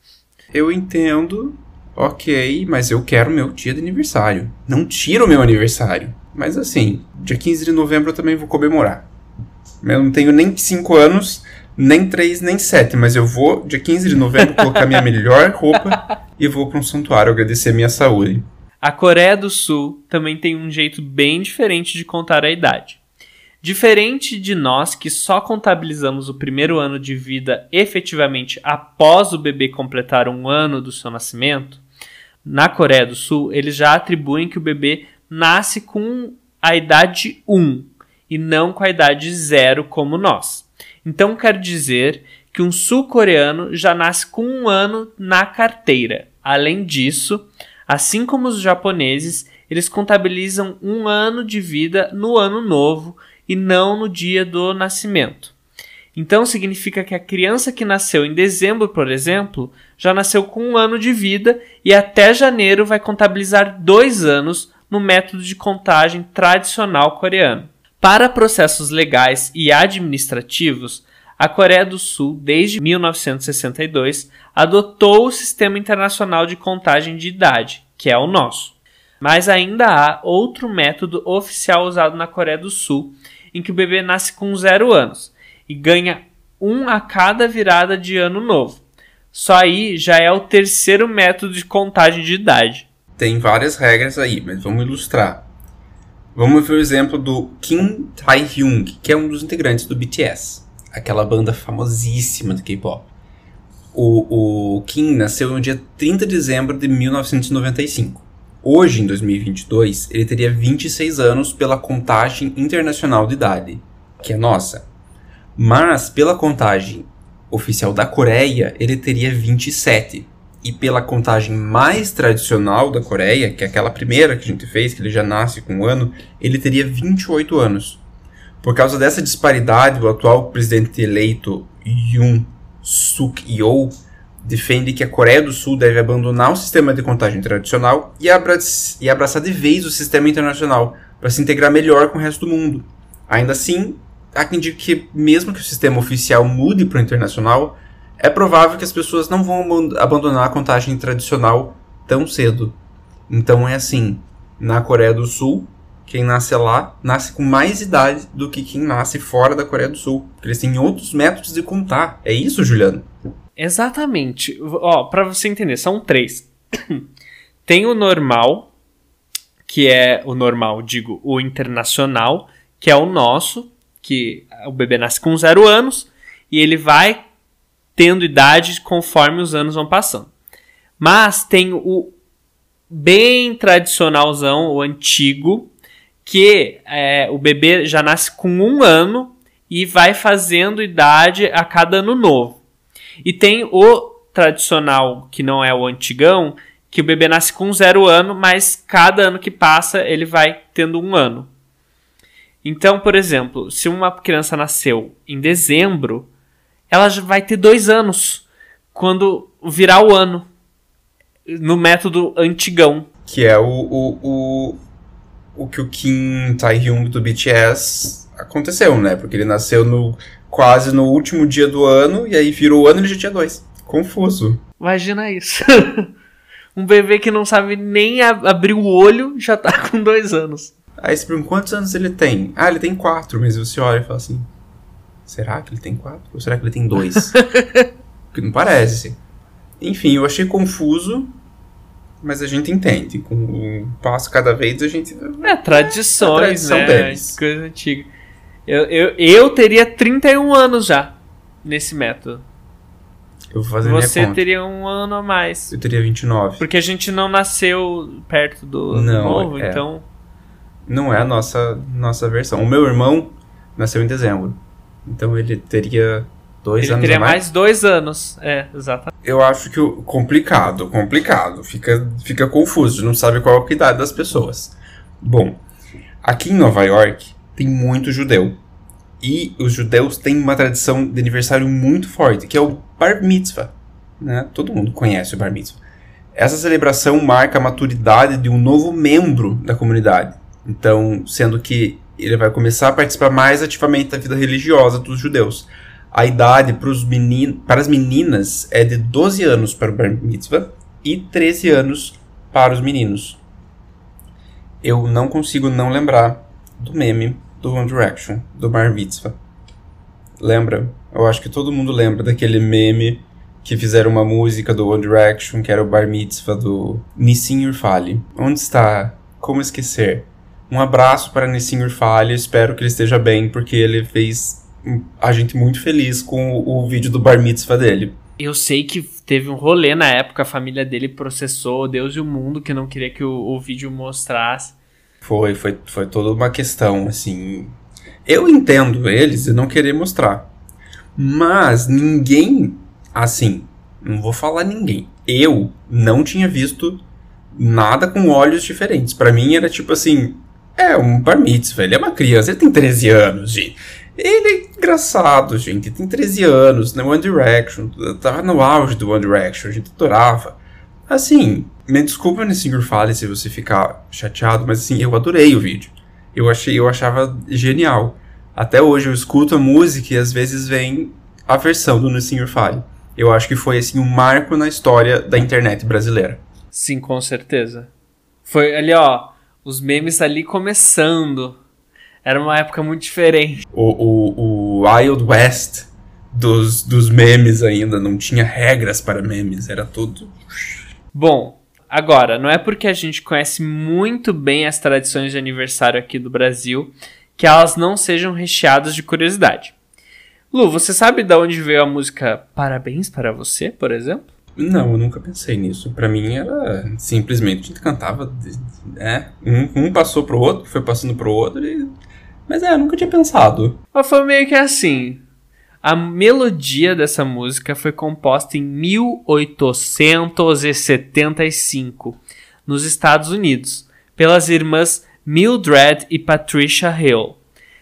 [SPEAKER 1] Eu entendo, Ok, mas eu quero meu dia de aniversário. Não tira o meu aniversário. Mas assim, dia 15 de novembro eu também vou comemorar. Eu não tenho nem 5 anos, nem 3, nem 7, mas eu vou, dia 15 de novembro, colocar minha melhor roupa <laughs> e vou para um santuário agradecer minha saúde.
[SPEAKER 2] A Coreia do Sul também tem um jeito bem diferente de contar a idade. Diferente de nós que só contabilizamos o primeiro ano de vida efetivamente após o bebê completar um ano do seu nascimento, na Coreia do Sul, eles já atribuem que o bebê nasce com a idade 1 e não com a idade 0 como nós. Então quer dizer que um sul-coreano já nasce com um ano na carteira. Além disso, assim como os japoneses, eles contabilizam um ano de vida no ano novo e não no dia do nascimento. Então significa que a criança que nasceu em dezembro, por exemplo, já nasceu com um ano de vida e até janeiro vai contabilizar dois anos no método de contagem tradicional coreano. Para processos legais e administrativos, a Coreia do Sul, desde 1962, adotou o Sistema Internacional de Contagem de Idade, que é o nosso. Mas ainda há outro método oficial usado na Coreia do Sul, em que o bebê nasce com zero anos e ganha um a cada virada de ano novo. Só aí já é o terceiro método de contagem de idade.
[SPEAKER 1] Tem várias regras aí, mas vamos ilustrar. Vamos ver o exemplo do Kim Tae-hyung, que é um dos integrantes do BTS, aquela banda famosíssima do K-pop. O, o Kim nasceu no dia 30 de dezembro de 1995. Hoje, em 2022, ele teria 26 anos pela contagem internacional de idade, que é nossa. Mas, pela contagem oficial da Coreia, ele teria 27 e pela contagem mais tradicional da Coreia, que é aquela primeira que a gente fez, que ele já nasce com um ano, ele teria 28 anos. Por causa dessa disparidade, o atual presidente eleito Yoon Suk Yeol defende que a Coreia do Sul deve abandonar o sistema de contagem tradicional e, abra e abraçar de vez o sistema internacional para se integrar melhor com o resto do mundo. Ainda assim, há quem diga que mesmo que o sistema oficial mude para o internacional, é provável que as pessoas não vão abandonar a contagem tradicional tão cedo. Então é assim, na Coreia do Sul, quem nasce lá nasce com mais idade do que quem nasce fora da Coreia do Sul. Porque eles têm outros métodos de contar. É isso, Juliano?
[SPEAKER 2] Exatamente. Ó, para você entender, são três. <clears throat> Tem o normal, que é o normal, digo, o internacional, que é o nosso, que o bebê nasce com zero anos e ele vai tendo idade conforme os anos vão passando. Mas tem o bem tradicionalzão, o antigo, que é, o bebê já nasce com um ano e vai fazendo idade a cada ano novo. E tem o tradicional, que não é o antigão, que o bebê nasce com zero ano, mas cada ano que passa ele vai tendo um ano. Então, por exemplo, se uma criança nasceu em dezembro, ela vai ter dois anos quando virar o ano no método antigão.
[SPEAKER 1] Que é o, o, o, o que o Kim Tae-hyung do BTS aconteceu, né? Porque ele nasceu no quase no último dia do ano e aí virou o ano e ele já tinha dois. Confuso.
[SPEAKER 2] Imagina isso. <laughs> um bebê que não sabe nem abrir o olho já tá <laughs> com dois anos.
[SPEAKER 1] Aí você pergunta quantos anos ele tem? Ah, ele tem quatro, mas você olha e fala assim: Será que ele tem quatro? Ou será que ele tem dois? <laughs> Porque não parece. Enfim, eu achei confuso, mas a gente entende. Com o passo cada vez a gente.
[SPEAKER 2] É, tradições, é tradição né? Deles. Coisa antiga. Eu, eu, eu teria 31 anos já nesse método.
[SPEAKER 1] Eu vou fazer
[SPEAKER 2] Você teria um ano a mais.
[SPEAKER 1] Eu teria 29.
[SPEAKER 2] Porque a gente não nasceu perto do não, novo, é. então.
[SPEAKER 1] Não é a nossa, nossa versão. O meu irmão nasceu em dezembro. Então ele teria dois
[SPEAKER 2] ele
[SPEAKER 1] anos
[SPEAKER 2] teria
[SPEAKER 1] mais.
[SPEAKER 2] mais dois anos, é, exatamente.
[SPEAKER 1] Eu acho que o complicado, complicado, fica, fica confuso, não sabe qual é a idade das pessoas. Bom, aqui em Nova York tem muito judeu. E os judeus têm uma tradição de aniversário muito forte, que é o Bar Mitzvah. Né? Todo mundo conhece o Bar Mitzvah. Essa celebração marca a maturidade de um novo membro da comunidade. Então, sendo que ele vai começar a participar mais ativamente da vida religiosa dos judeus. A idade menin para as meninas é de 12 anos para o Bar Mitzvah e 13 anos para os meninos. Eu não consigo não lembrar do meme do One Direction, do Bar Mitzvah. Lembra? Eu acho que todo mundo lembra daquele meme que fizeram uma música do One Direction, que era o Bar Mitzvah do Nissin Urfali. Onde está? Como esquecer? Um abraço para Nissin Urfalha, espero que ele esteja bem, porque ele fez a gente muito feliz com o, o vídeo do bar mitzvah dele.
[SPEAKER 2] Eu sei que teve um rolê na época, a família dele processou Deus e o mundo, que não queria que o, o vídeo mostrasse.
[SPEAKER 1] Foi, foi, foi toda uma questão, assim. Eu entendo eles e não querer mostrar. Mas ninguém, assim, não vou falar ninguém. Eu não tinha visto nada com olhos diferentes. Para mim era tipo assim, é um bar mitzvah, ele é uma criança, ele tem 13 anos, gente. Ele é engraçado, gente, tem 13 anos, no né? One Direction, tava no auge do One Direction, a gente adorava. Assim, me desculpa nesse fale se você ficar chateado, mas assim, eu adorei o vídeo. Eu achei, eu achava genial. Até hoje eu escuto a música e às vezes vem a versão do Nissin Fale. Eu acho que foi assim um marco na história da internet brasileira.
[SPEAKER 2] Sim, com certeza. Foi ali, ó, os memes ali começando. Era uma época muito diferente.
[SPEAKER 1] O, o, o Wild West dos, dos memes ainda, não tinha regras para memes, era tudo.
[SPEAKER 2] Bom, agora, não é porque a gente conhece muito bem as tradições de aniversário aqui do Brasil que elas não sejam recheadas de curiosidade. Lu, você sabe de onde veio a música Parabéns para você, por exemplo?
[SPEAKER 1] Não, eu nunca pensei nisso. Para mim era simplesmente a gente cantava, é, um, um passou pro outro, foi passando pro outro e mas é, eu nunca tinha pensado.
[SPEAKER 2] Mas foi meio que assim. A melodia dessa música foi composta em 1875, nos Estados Unidos, pelas irmãs Mildred e Patricia Hill.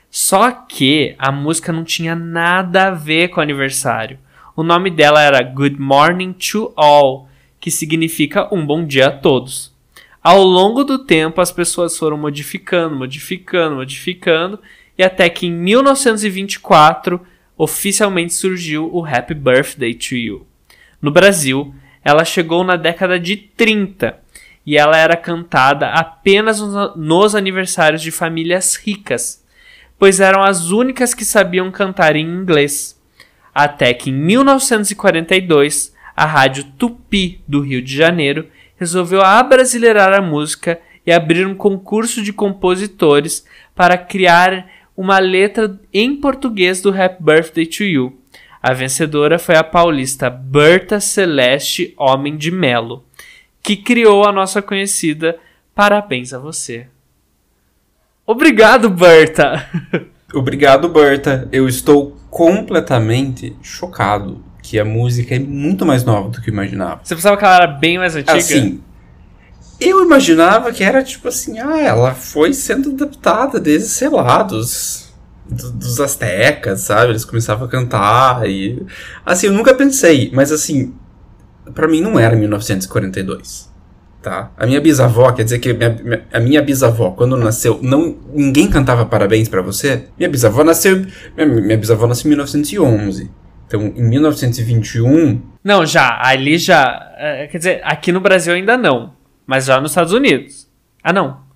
[SPEAKER 2] Só que a música não tinha nada a ver com o aniversário. O nome dela era Good Morning to All, que significa um bom dia a todos. Ao longo do tempo, as pessoas foram modificando, modificando, modificando, e até que em 1924 oficialmente surgiu o Happy Birthday to You. No Brasil, ela chegou na década de 30 e ela era cantada apenas nos aniversários de famílias ricas, pois eram as únicas que sabiam cantar em inglês. Até que em 1942, a rádio Tupi do Rio de Janeiro resolveu abrasileirar a música e abrir um concurso de compositores para criar uma letra em português do Happy Birthday to You. A vencedora foi a paulista Berta Celeste Homem de Melo, que criou a nossa conhecida Parabéns a você. Obrigado, Berta! <laughs>
[SPEAKER 1] Obrigado, Berta. Eu estou completamente chocado que a música é muito mais nova do que eu imaginava.
[SPEAKER 2] Você pensava que ela era bem mais antiga?
[SPEAKER 1] Assim, eu imaginava que era tipo assim, ah, ela foi sendo adaptada desde, sei lá, dos, dos astecas, sabe? Eles começavam a cantar e... Assim, eu nunca pensei, mas assim, para mim não era 1942 tá? A minha bisavó, quer dizer que minha, a minha bisavó, quando nasceu, não ninguém cantava parabéns para você? Minha bisavó nasceu, minha, minha bisavó nasceu em 1911. Então, em 1921...
[SPEAKER 2] Não, já, ali já, é, quer dizer, aqui no Brasil ainda não, mas já nos Estados Unidos. Ah, não.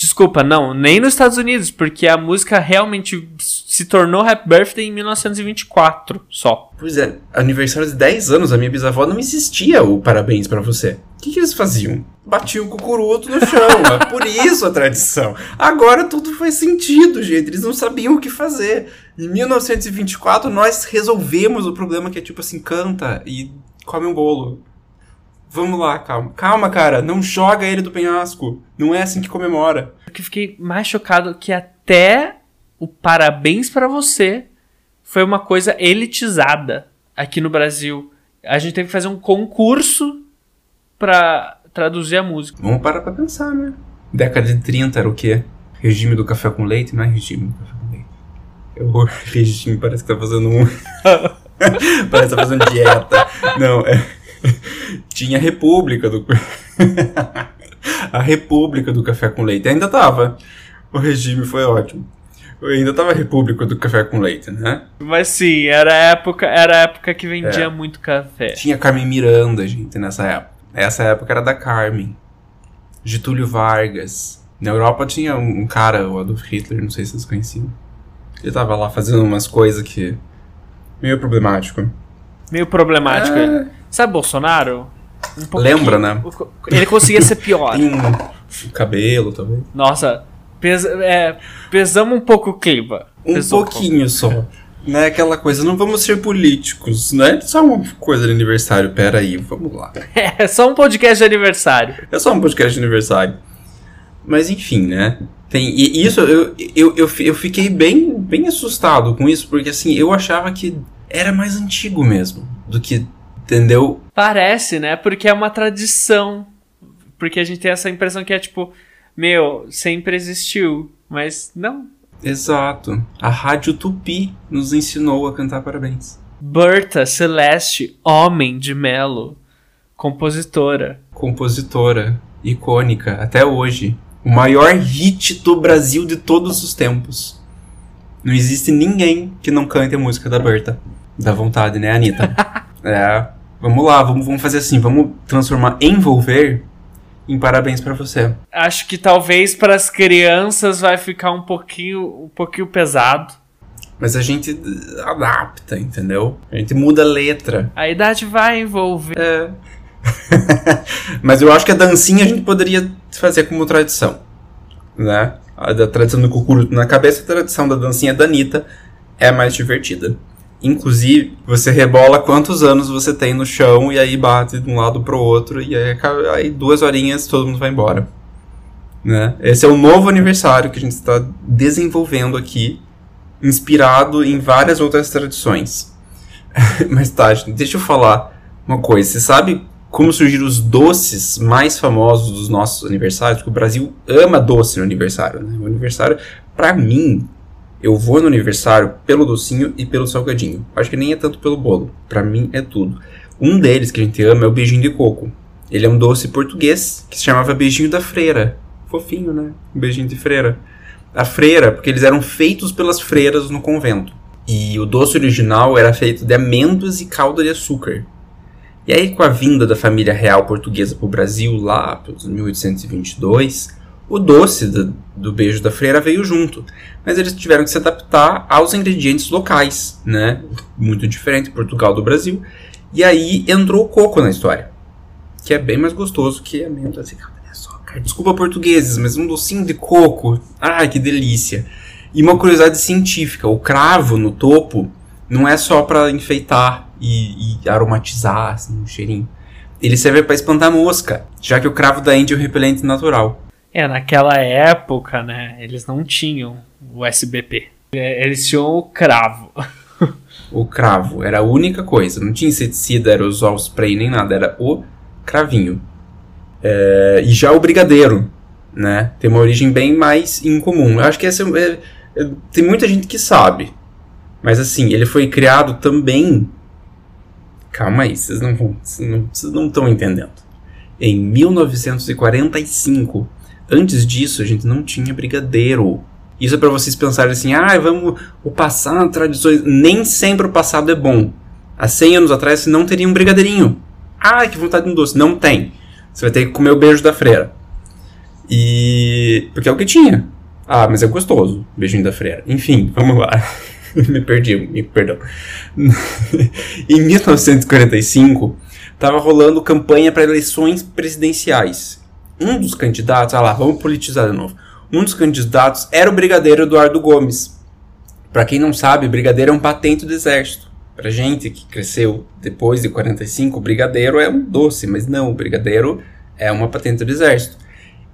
[SPEAKER 2] Desculpa, não, nem nos Estados Unidos, porque a música realmente se tornou Happy Birthday em 1924 só.
[SPEAKER 1] Pois é, aniversário de 10 anos, a minha bisavó não existia o parabéns para você. O que, que, eles faziam? Batiam o cucuruto no chão, é <laughs> por isso a tradição. Agora tudo faz sentido, gente, eles não sabiam o que fazer. Em 1924 nós resolvemos o problema que é tipo assim, canta e come um bolo. Vamos lá, calma. Calma, cara, não joga ele do penhasco. Não é assim que comemora.
[SPEAKER 2] O que fiquei mais chocado que até o parabéns para você foi uma coisa elitizada aqui no Brasil. A gente teve que fazer um concurso para traduzir a música.
[SPEAKER 1] Vamos parar pra pensar, né? Década de 30 era o quê? Regime do café com leite? Não é regime do café com leite. Eu, <laughs> regime parece que tá fazendo um. <laughs> parece que tá fazendo dieta. Não, é. <laughs> Tinha a República do. <laughs> a República do Café com Leite. Ainda tava. O regime foi ótimo. Ainda tava a República do Café com Leite, né?
[SPEAKER 2] Mas sim, era a época, era época que vendia é. muito café.
[SPEAKER 1] Tinha Carmen Miranda, gente, nessa época. Essa época era da Carmen. Getúlio Vargas. Na Europa tinha um cara, o Adolf Hitler, não sei se vocês conheciam. Ele tava lá fazendo umas coisas que. meio problemático.
[SPEAKER 2] Meio problemático. É... Sabe Bolsonaro?
[SPEAKER 1] Um Lembra, né?
[SPEAKER 2] Ele conseguia ser pior. <laughs>
[SPEAKER 1] o cabelo também.
[SPEAKER 2] Nossa, pesa, é, pesamos um pouco o clima.
[SPEAKER 1] Um Pesou pouquinho um só. Né, aquela coisa, não vamos ser políticos, né? Só uma coisa de aniversário, pera aí, vamos lá. <laughs>
[SPEAKER 2] É, só um podcast de aniversário.
[SPEAKER 1] É só um podcast de aniversário. Mas enfim, né? Tem, e isso, eu, eu, eu, eu fiquei bem, bem assustado com isso, porque assim, eu achava que era mais antigo mesmo do que Entendeu?
[SPEAKER 2] Parece, né? Porque é uma tradição. Porque a gente tem essa impressão que é tipo, meu, sempre existiu. Mas não.
[SPEAKER 1] Exato. A Rádio Tupi nos ensinou a cantar parabéns.
[SPEAKER 2] Berta Celeste Homem de Melo. Compositora.
[SPEAKER 1] Compositora. Icônica. Até hoje. O maior hit do Brasil de todos os tempos. Não existe ninguém que não cante a música da Berta. Dá vontade, né, Anitta? <laughs> é. Vamos lá, vamos, vamos fazer assim, vamos transformar envolver em parabéns para você.
[SPEAKER 2] Acho que talvez para as crianças vai ficar um pouquinho, um pouquinho pesado.
[SPEAKER 1] Mas a gente adapta, entendeu? A gente muda a letra.
[SPEAKER 2] A idade vai envolver.
[SPEAKER 1] É. <laughs> Mas eu acho que a dancinha a gente poderia fazer como tradição, né? A da tradição do cucuruto na cabeça, a tradição da dancinha da Anitta é mais divertida. Inclusive, você rebola quantos anos você tem no chão e aí bate de um lado pro outro e aí, aí duas horinhas todo mundo vai embora. Né? Esse é o novo aniversário que a gente está desenvolvendo aqui, inspirado em várias outras tradições. <laughs> Mas tá, deixa eu falar uma coisa. Você sabe como surgiram os doces mais famosos dos nossos aniversários? Porque o Brasil ama doce no aniversário. Né? O aniversário, para mim, eu vou no aniversário pelo docinho e pelo salgadinho. Acho que nem é tanto pelo bolo. Para mim é tudo. Um deles que a gente ama é o beijinho de coco. Ele é um doce português que se chamava beijinho da freira. Fofinho, né? Beijinho de freira. A freira, porque eles eram feitos pelas freiras no convento. E o doce original era feito de amêndoas e calda de açúcar. E aí, com a vinda da família real portuguesa para o Brasil, lá pelos 1822, o doce do, do, beijo da freira veio junto. Mas eles tiveram que se adaptar aos ingredientes locais, né? Muito diferente Portugal do Brasil. E aí entrou o coco na história. Que é bem mais gostoso que amêndoa assim, açúcar. Desculpa portugueses, mas um docinho de coco. Ai, que delícia. E uma curiosidade científica, o cravo no topo não é só para enfeitar e, e, aromatizar assim, um cheirinho. Ele serve para espantar mosca, já que o cravo da Índia é um repelente natural.
[SPEAKER 2] É, naquela época, né, eles não tinham o SBP. É, eles tinham o cravo. <laughs>
[SPEAKER 1] o cravo, era a única coisa. Não tinha inseticida, aerosol, spray, nem nada. Era o cravinho. É, e já o brigadeiro, né, tem uma origem bem mais incomum. Eu acho que essa é, é, tem muita gente que sabe. Mas assim, ele foi criado também... Calma aí, vocês não estão entendendo. Em 1945 Antes disso, a gente não tinha brigadeiro. Isso é para vocês pensarem assim, ah, vamos o passado, tradições. Nem sempre o passado é bom. Há 100 anos atrás você não teria um brigadeirinho. Ah, que vontade de um doce. Não tem. Você vai ter que comer o beijo da freira. E. Porque é o que tinha. Ah, mas é gostoso. Beijinho da freira. Enfim, <laughs> vamos lá. <laughs> me perdi, me perdão. <laughs> em 1945, estava rolando campanha para eleições presidenciais um dos candidatos, ah lá, vamos politizar de novo. Um dos candidatos era o brigadeiro Eduardo Gomes. Para quem não sabe, brigadeiro é um patente do exército. Pra gente que cresceu depois de 45, o brigadeiro é um doce, mas não, o brigadeiro é uma patente do exército.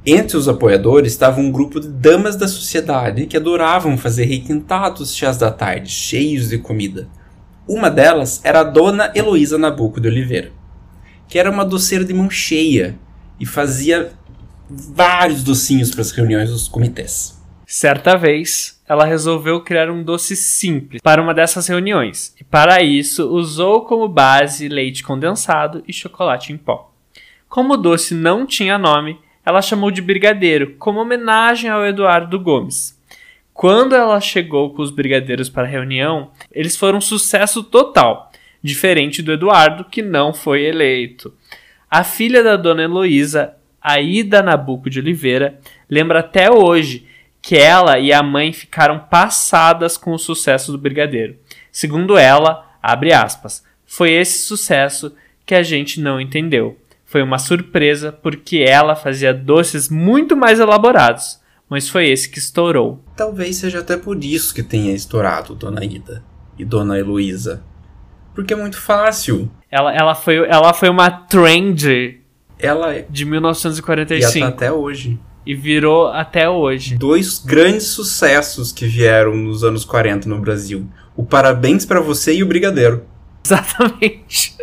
[SPEAKER 1] Entre os apoiadores estava um grupo de damas da sociedade que adoravam fazer requintados chás da tarde, cheios de comida. Uma delas era a dona Heloísa Nabuco de Oliveira, que era uma doceira de mão cheia, e fazia vários docinhos para as reuniões dos comitês.
[SPEAKER 2] Certa vez, ela resolveu criar um doce simples para uma dessas reuniões, e para isso usou como base leite condensado e chocolate em pó. Como o doce não tinha nome, ela chamou de brigadeiro, como homenagem ao Eduardo Gomes. Quando ela chegou com os brigadeiros para a reunião, eles foram um sucesso total, diferente do Eduardo, que não foi eleito. A filha da dona Heloísa, Aida Nabuco de Oliveira, lembra até hoje que ela e a mãe ficaram passadas com o sucesso do Brigadeiro. Segundo ela, abre aspas, foi esse sucesso que a gente não entendeu. Foi uma surpresa porque ela fazia doces muito mais elaborados, mas foi esse que estourou.
[SPEAKER 1] Talvez seja até por isso que tenha estourado Dona Ida e Dona Heloísa. Porque é muito fácil.
[SPEAKER 2] Ela, ela, foi, ela foi uma trend
[SPEAKER 1] ela
[SPEAKER 2] de 1945.
[SPEAKER 1] E tá até hoje.
[SPEAKER 2] E virou até hoje.
[SPEAKER 1] Dois grandes sucessos que vieram nos anos 40 no Brasil. O Parabéns para Você e o Brigadeiro. <laughs>
[SPEAKER 2] Exatamente.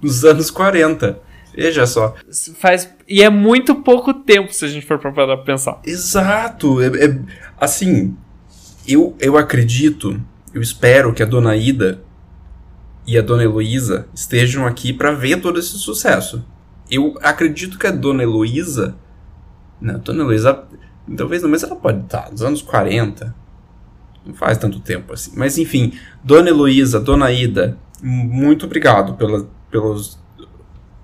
[SPEAKER 1] Nos anos 40. Veja só.
[SPEAKER 2] Faz... E é muito pouco tempo se a gente for para pensar.
[SPEAKER 1] Exato. É, é, assim, eu, eu acredito, eu espero que a dona Ida e a dona Heloísa estejam aqui para ver todo esse sucesso. Eu acredito que a dona Heloísa. Não, a dona Heloísa. Talvez não, mas ela pode estar nos anos 40. Não faz tanto tempo assim. Mas enfim, dona Heloísa, dona Ida, muito obrigado pela, pelos,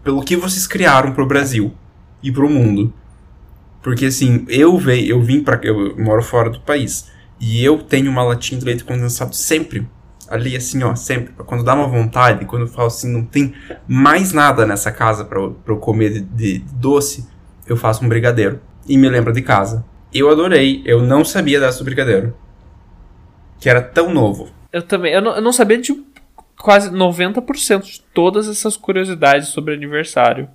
[SPEAKER 1] pelo que vocês criaram para o Brasil. e pro mundo. Porque assim, eu veio, eu vim para eu moro fora do país e eu tenho uma latinha de leite condensado sempre ali assim, ó, sempre. Quando dá uma vontade, quando eu falo assim, não tem mais nada nessa casa para eu, comer de, de, doce, eu faço um brigadeiro e me lembra de casa. Eu adorei, eu não sabia dessa do brigadeiro. Que era tão novo.
[SPEAKER 2] Eu também, eu não, eu não sabia de quase 90% de todas essas curiosidades sobre aniversário.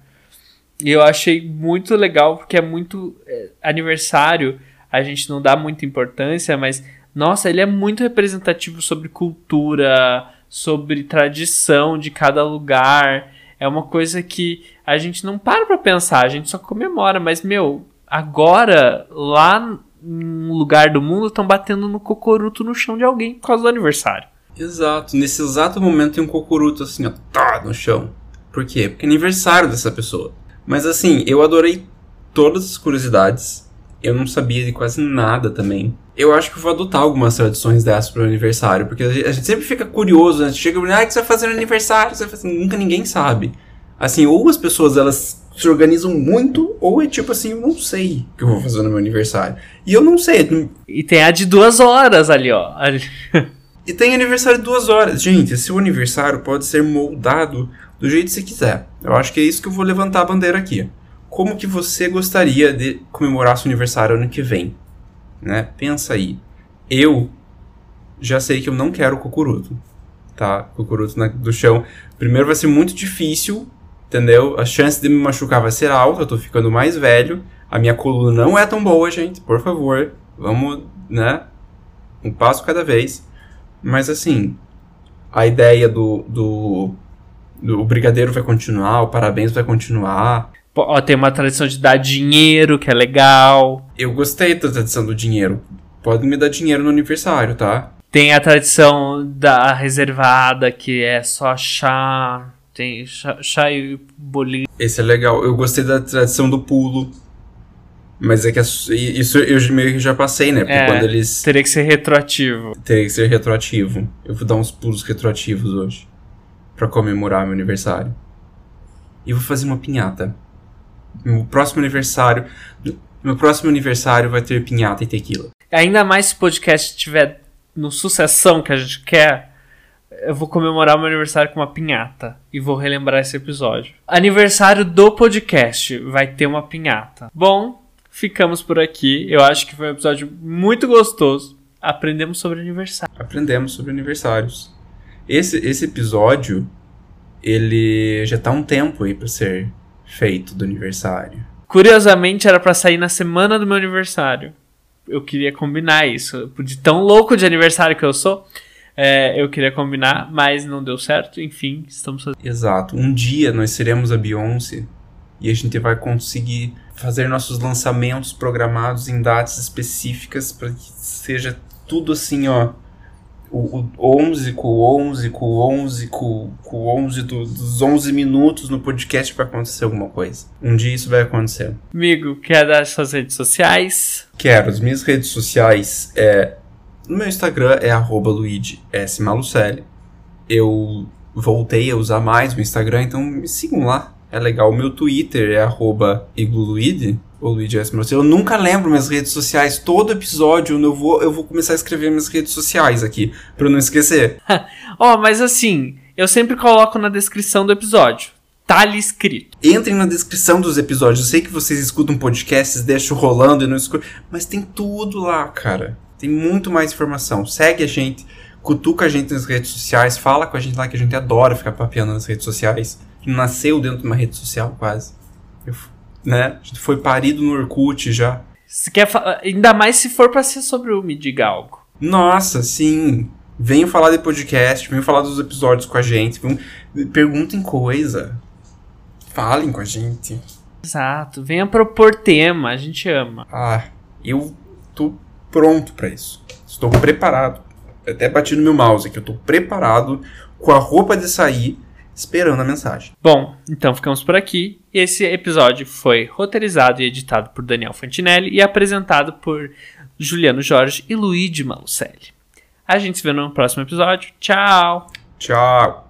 [SPEAKER 2] E eu achei muito legal, porque é muito. É, aniversário, a gente não dá muita importância, mas. Nossa, ele é muito representativo sobre cultura, sobre tradição de cada lugar. É uma coisa que a gente não para pra pensar, a gente só comemora. Mas, meu, agora, lá num lugar do mundo, estão batendo no cocoruto no chão de alguém por causa do aniversário.
[SPEAKER 1] Exato, nesse exato momento tem um cocoruto assim, ó, tá, no chão. Por quê? Porque é aniversário dessa pessoa. Mas assim, eu adorei todas as curiosidades. Eu não sabia de quase nada também. Eu acho que eu vou adotar algumas tradições dessas pro aniversário, porque a gente sempre fica curioso, né? Chega, ah, o que você vai fazer no aniversário? Você vai fazer... Nunca ninguém sabe. Assim, ou as pessoas elas se organizam muito, ou é tipo assim, eu não sei o que eu vou fazer no meu aniversário. E eu não sei.
[SPEAKER 2] E tem a de duas horas ali, ó.
[SPEAKER 1] e tem aniversário de duas horas. Gente, seu aniversário pode ser moldado do jeito que você quiser. Eu acho que é isso que eu vou levantar a bandeira aqui. Como que você gostaria de comemorar seu aniversário ano que vem? Né? Pensa aí. Eu já sei que eu não quero cucuruto, tá? Cucuruto na, do chão. Primeiro vai ser muito difícil, entendeu? A chance de me machucar vai ser alta, eu tô ficando mais velho. A minha coluna não é tão boa, gente. Por favor, vamos, né? Um passo cada vez. Mas assim, a ideia do, do o brigadeiro vai continuar, o parabéns vai continuar.
[SPEAKER 2] Ó, tem uma tradição de dar dinheiro, que é legal.
[SPEAKER 1] Eu gostei da tradição do dinheiro. Pode me dar dinheiro no aniversário, tá?
[SPEAKER 2] Tem a tradição da reservada, que é só chá. Tem chá, chá e bolinho.
[SPEAKER 1] Esse é legal. Eu gostei da tradição do pulo. Mas é que isso eu meio que já passei, né? Porque
[SPEAKER 2] é,
[SPEAKER 1] quando eles.
[SPEAKER 2] Teria que ser retroativo.
[SPEAKER 1] Teria que ser retroativo. Eu vou dar uns pulos retroativos hoje para comemorar meu aniversário. E vou fazer uma pinhata. Meu próximo aniversário, meu próximo aniversário vai ter pinhata e tequila.
[SPEAKER 2] Ainda mais se o podcast estiver no sucessão que a gente quer, eu vou comemorar meu aniversário com uma pinhata e vou relembrar esse episódio. Aniversário do podcast vai ter uma pinhata. Bom, ficamos por aqui. Eu acho que foi um episódio muito gostoso. Aprendemos sobre aniversário.
[SPEAKER 1] Aprendemos sobre aniversários. Esse, esse episódio, ele já tá um tempo aí pra ser feito do aniversário.
[SPEAKER 2] Curiosamente, era para sair na semana do meu aniversário. Eu queria combinar isso. De tão louco de aniversário que eu sou, é, eu queria combinar, mas não deu certo. Enfim, estamos fazendo.
[SPEAKER 1] Exato. Um dia nós seremos a Beyoncé e a gente vai conseguir fazer nossos lançamentos programados em datas específicas para que seja tudo assim, ó, o, o 11 com o 11 com o 11 com, com o 11 do, dos 11 minutos no podcast para acontecer alguma coisa. Um dia isso vai acontecer.
[SPEAKER 2] Amigo, quer dar suas redes sociais?
[SPEAKER 1] Quero. As minhas redes sociais é... No meu Instagram é arroba Luigi S. Malucelli. Eu voltei a usar mais o Instagram, então me sigam lá. É legal. O meu Twitter é arroba igluluide o Luigi S. Eu nunca lembro minhas redes sociais. Todo episódio eu vou, eu vou começar a escrever minhas redes sociais aqui, pra eu não esquecer. <laughs>
[SPEAKER 2] Ó, oh, mas assim, eu sempre coloco na descrição do episódio. Tá ali escrito.
[SPEAKER 1] Entrem na descrição dos episódios. Eu sei que vocês escutam podcasts, deixam rolando e não escutam. Mas tem tudo lá, cara. Tem muito mais informação. Segue a gente, cutuca a gente nas redes sociais, fala com a gente lá que a gente adora ficar papeando nas redes sociais. Nasceu dentro de uma rede social, quase. Eu né? Foi parido no Orkut já.
[SPEAKER 2] Se quer Ainda mais se for pra ser sobre o Me Diga Algo.
[SPEAKER 1] Nossa, sim. Venham falar de podcast, venham falar dos episódios com a gente. Venham... Perguntem coisa. Falem com a gente.
[SPEAKER 2] Exato. Venha propor tema, a gente ama.
[SPEAKER 1] Ah, eu tô pronto para isso. Estou preparado. Até bati no meu mouse aqui. Eu tô preparado com a roupa de sair esperando a mensagem.
[SPEAKER 2] Bom, então ficamos por aqui. Esse episódio foi roteirizado e editado por Daniel Fantinelli e apresentado por Juliano Jorge e Luigi Malucelli. A gente se vê no próximo episódio. Tchau!
[SPEAKER 1] Tchau!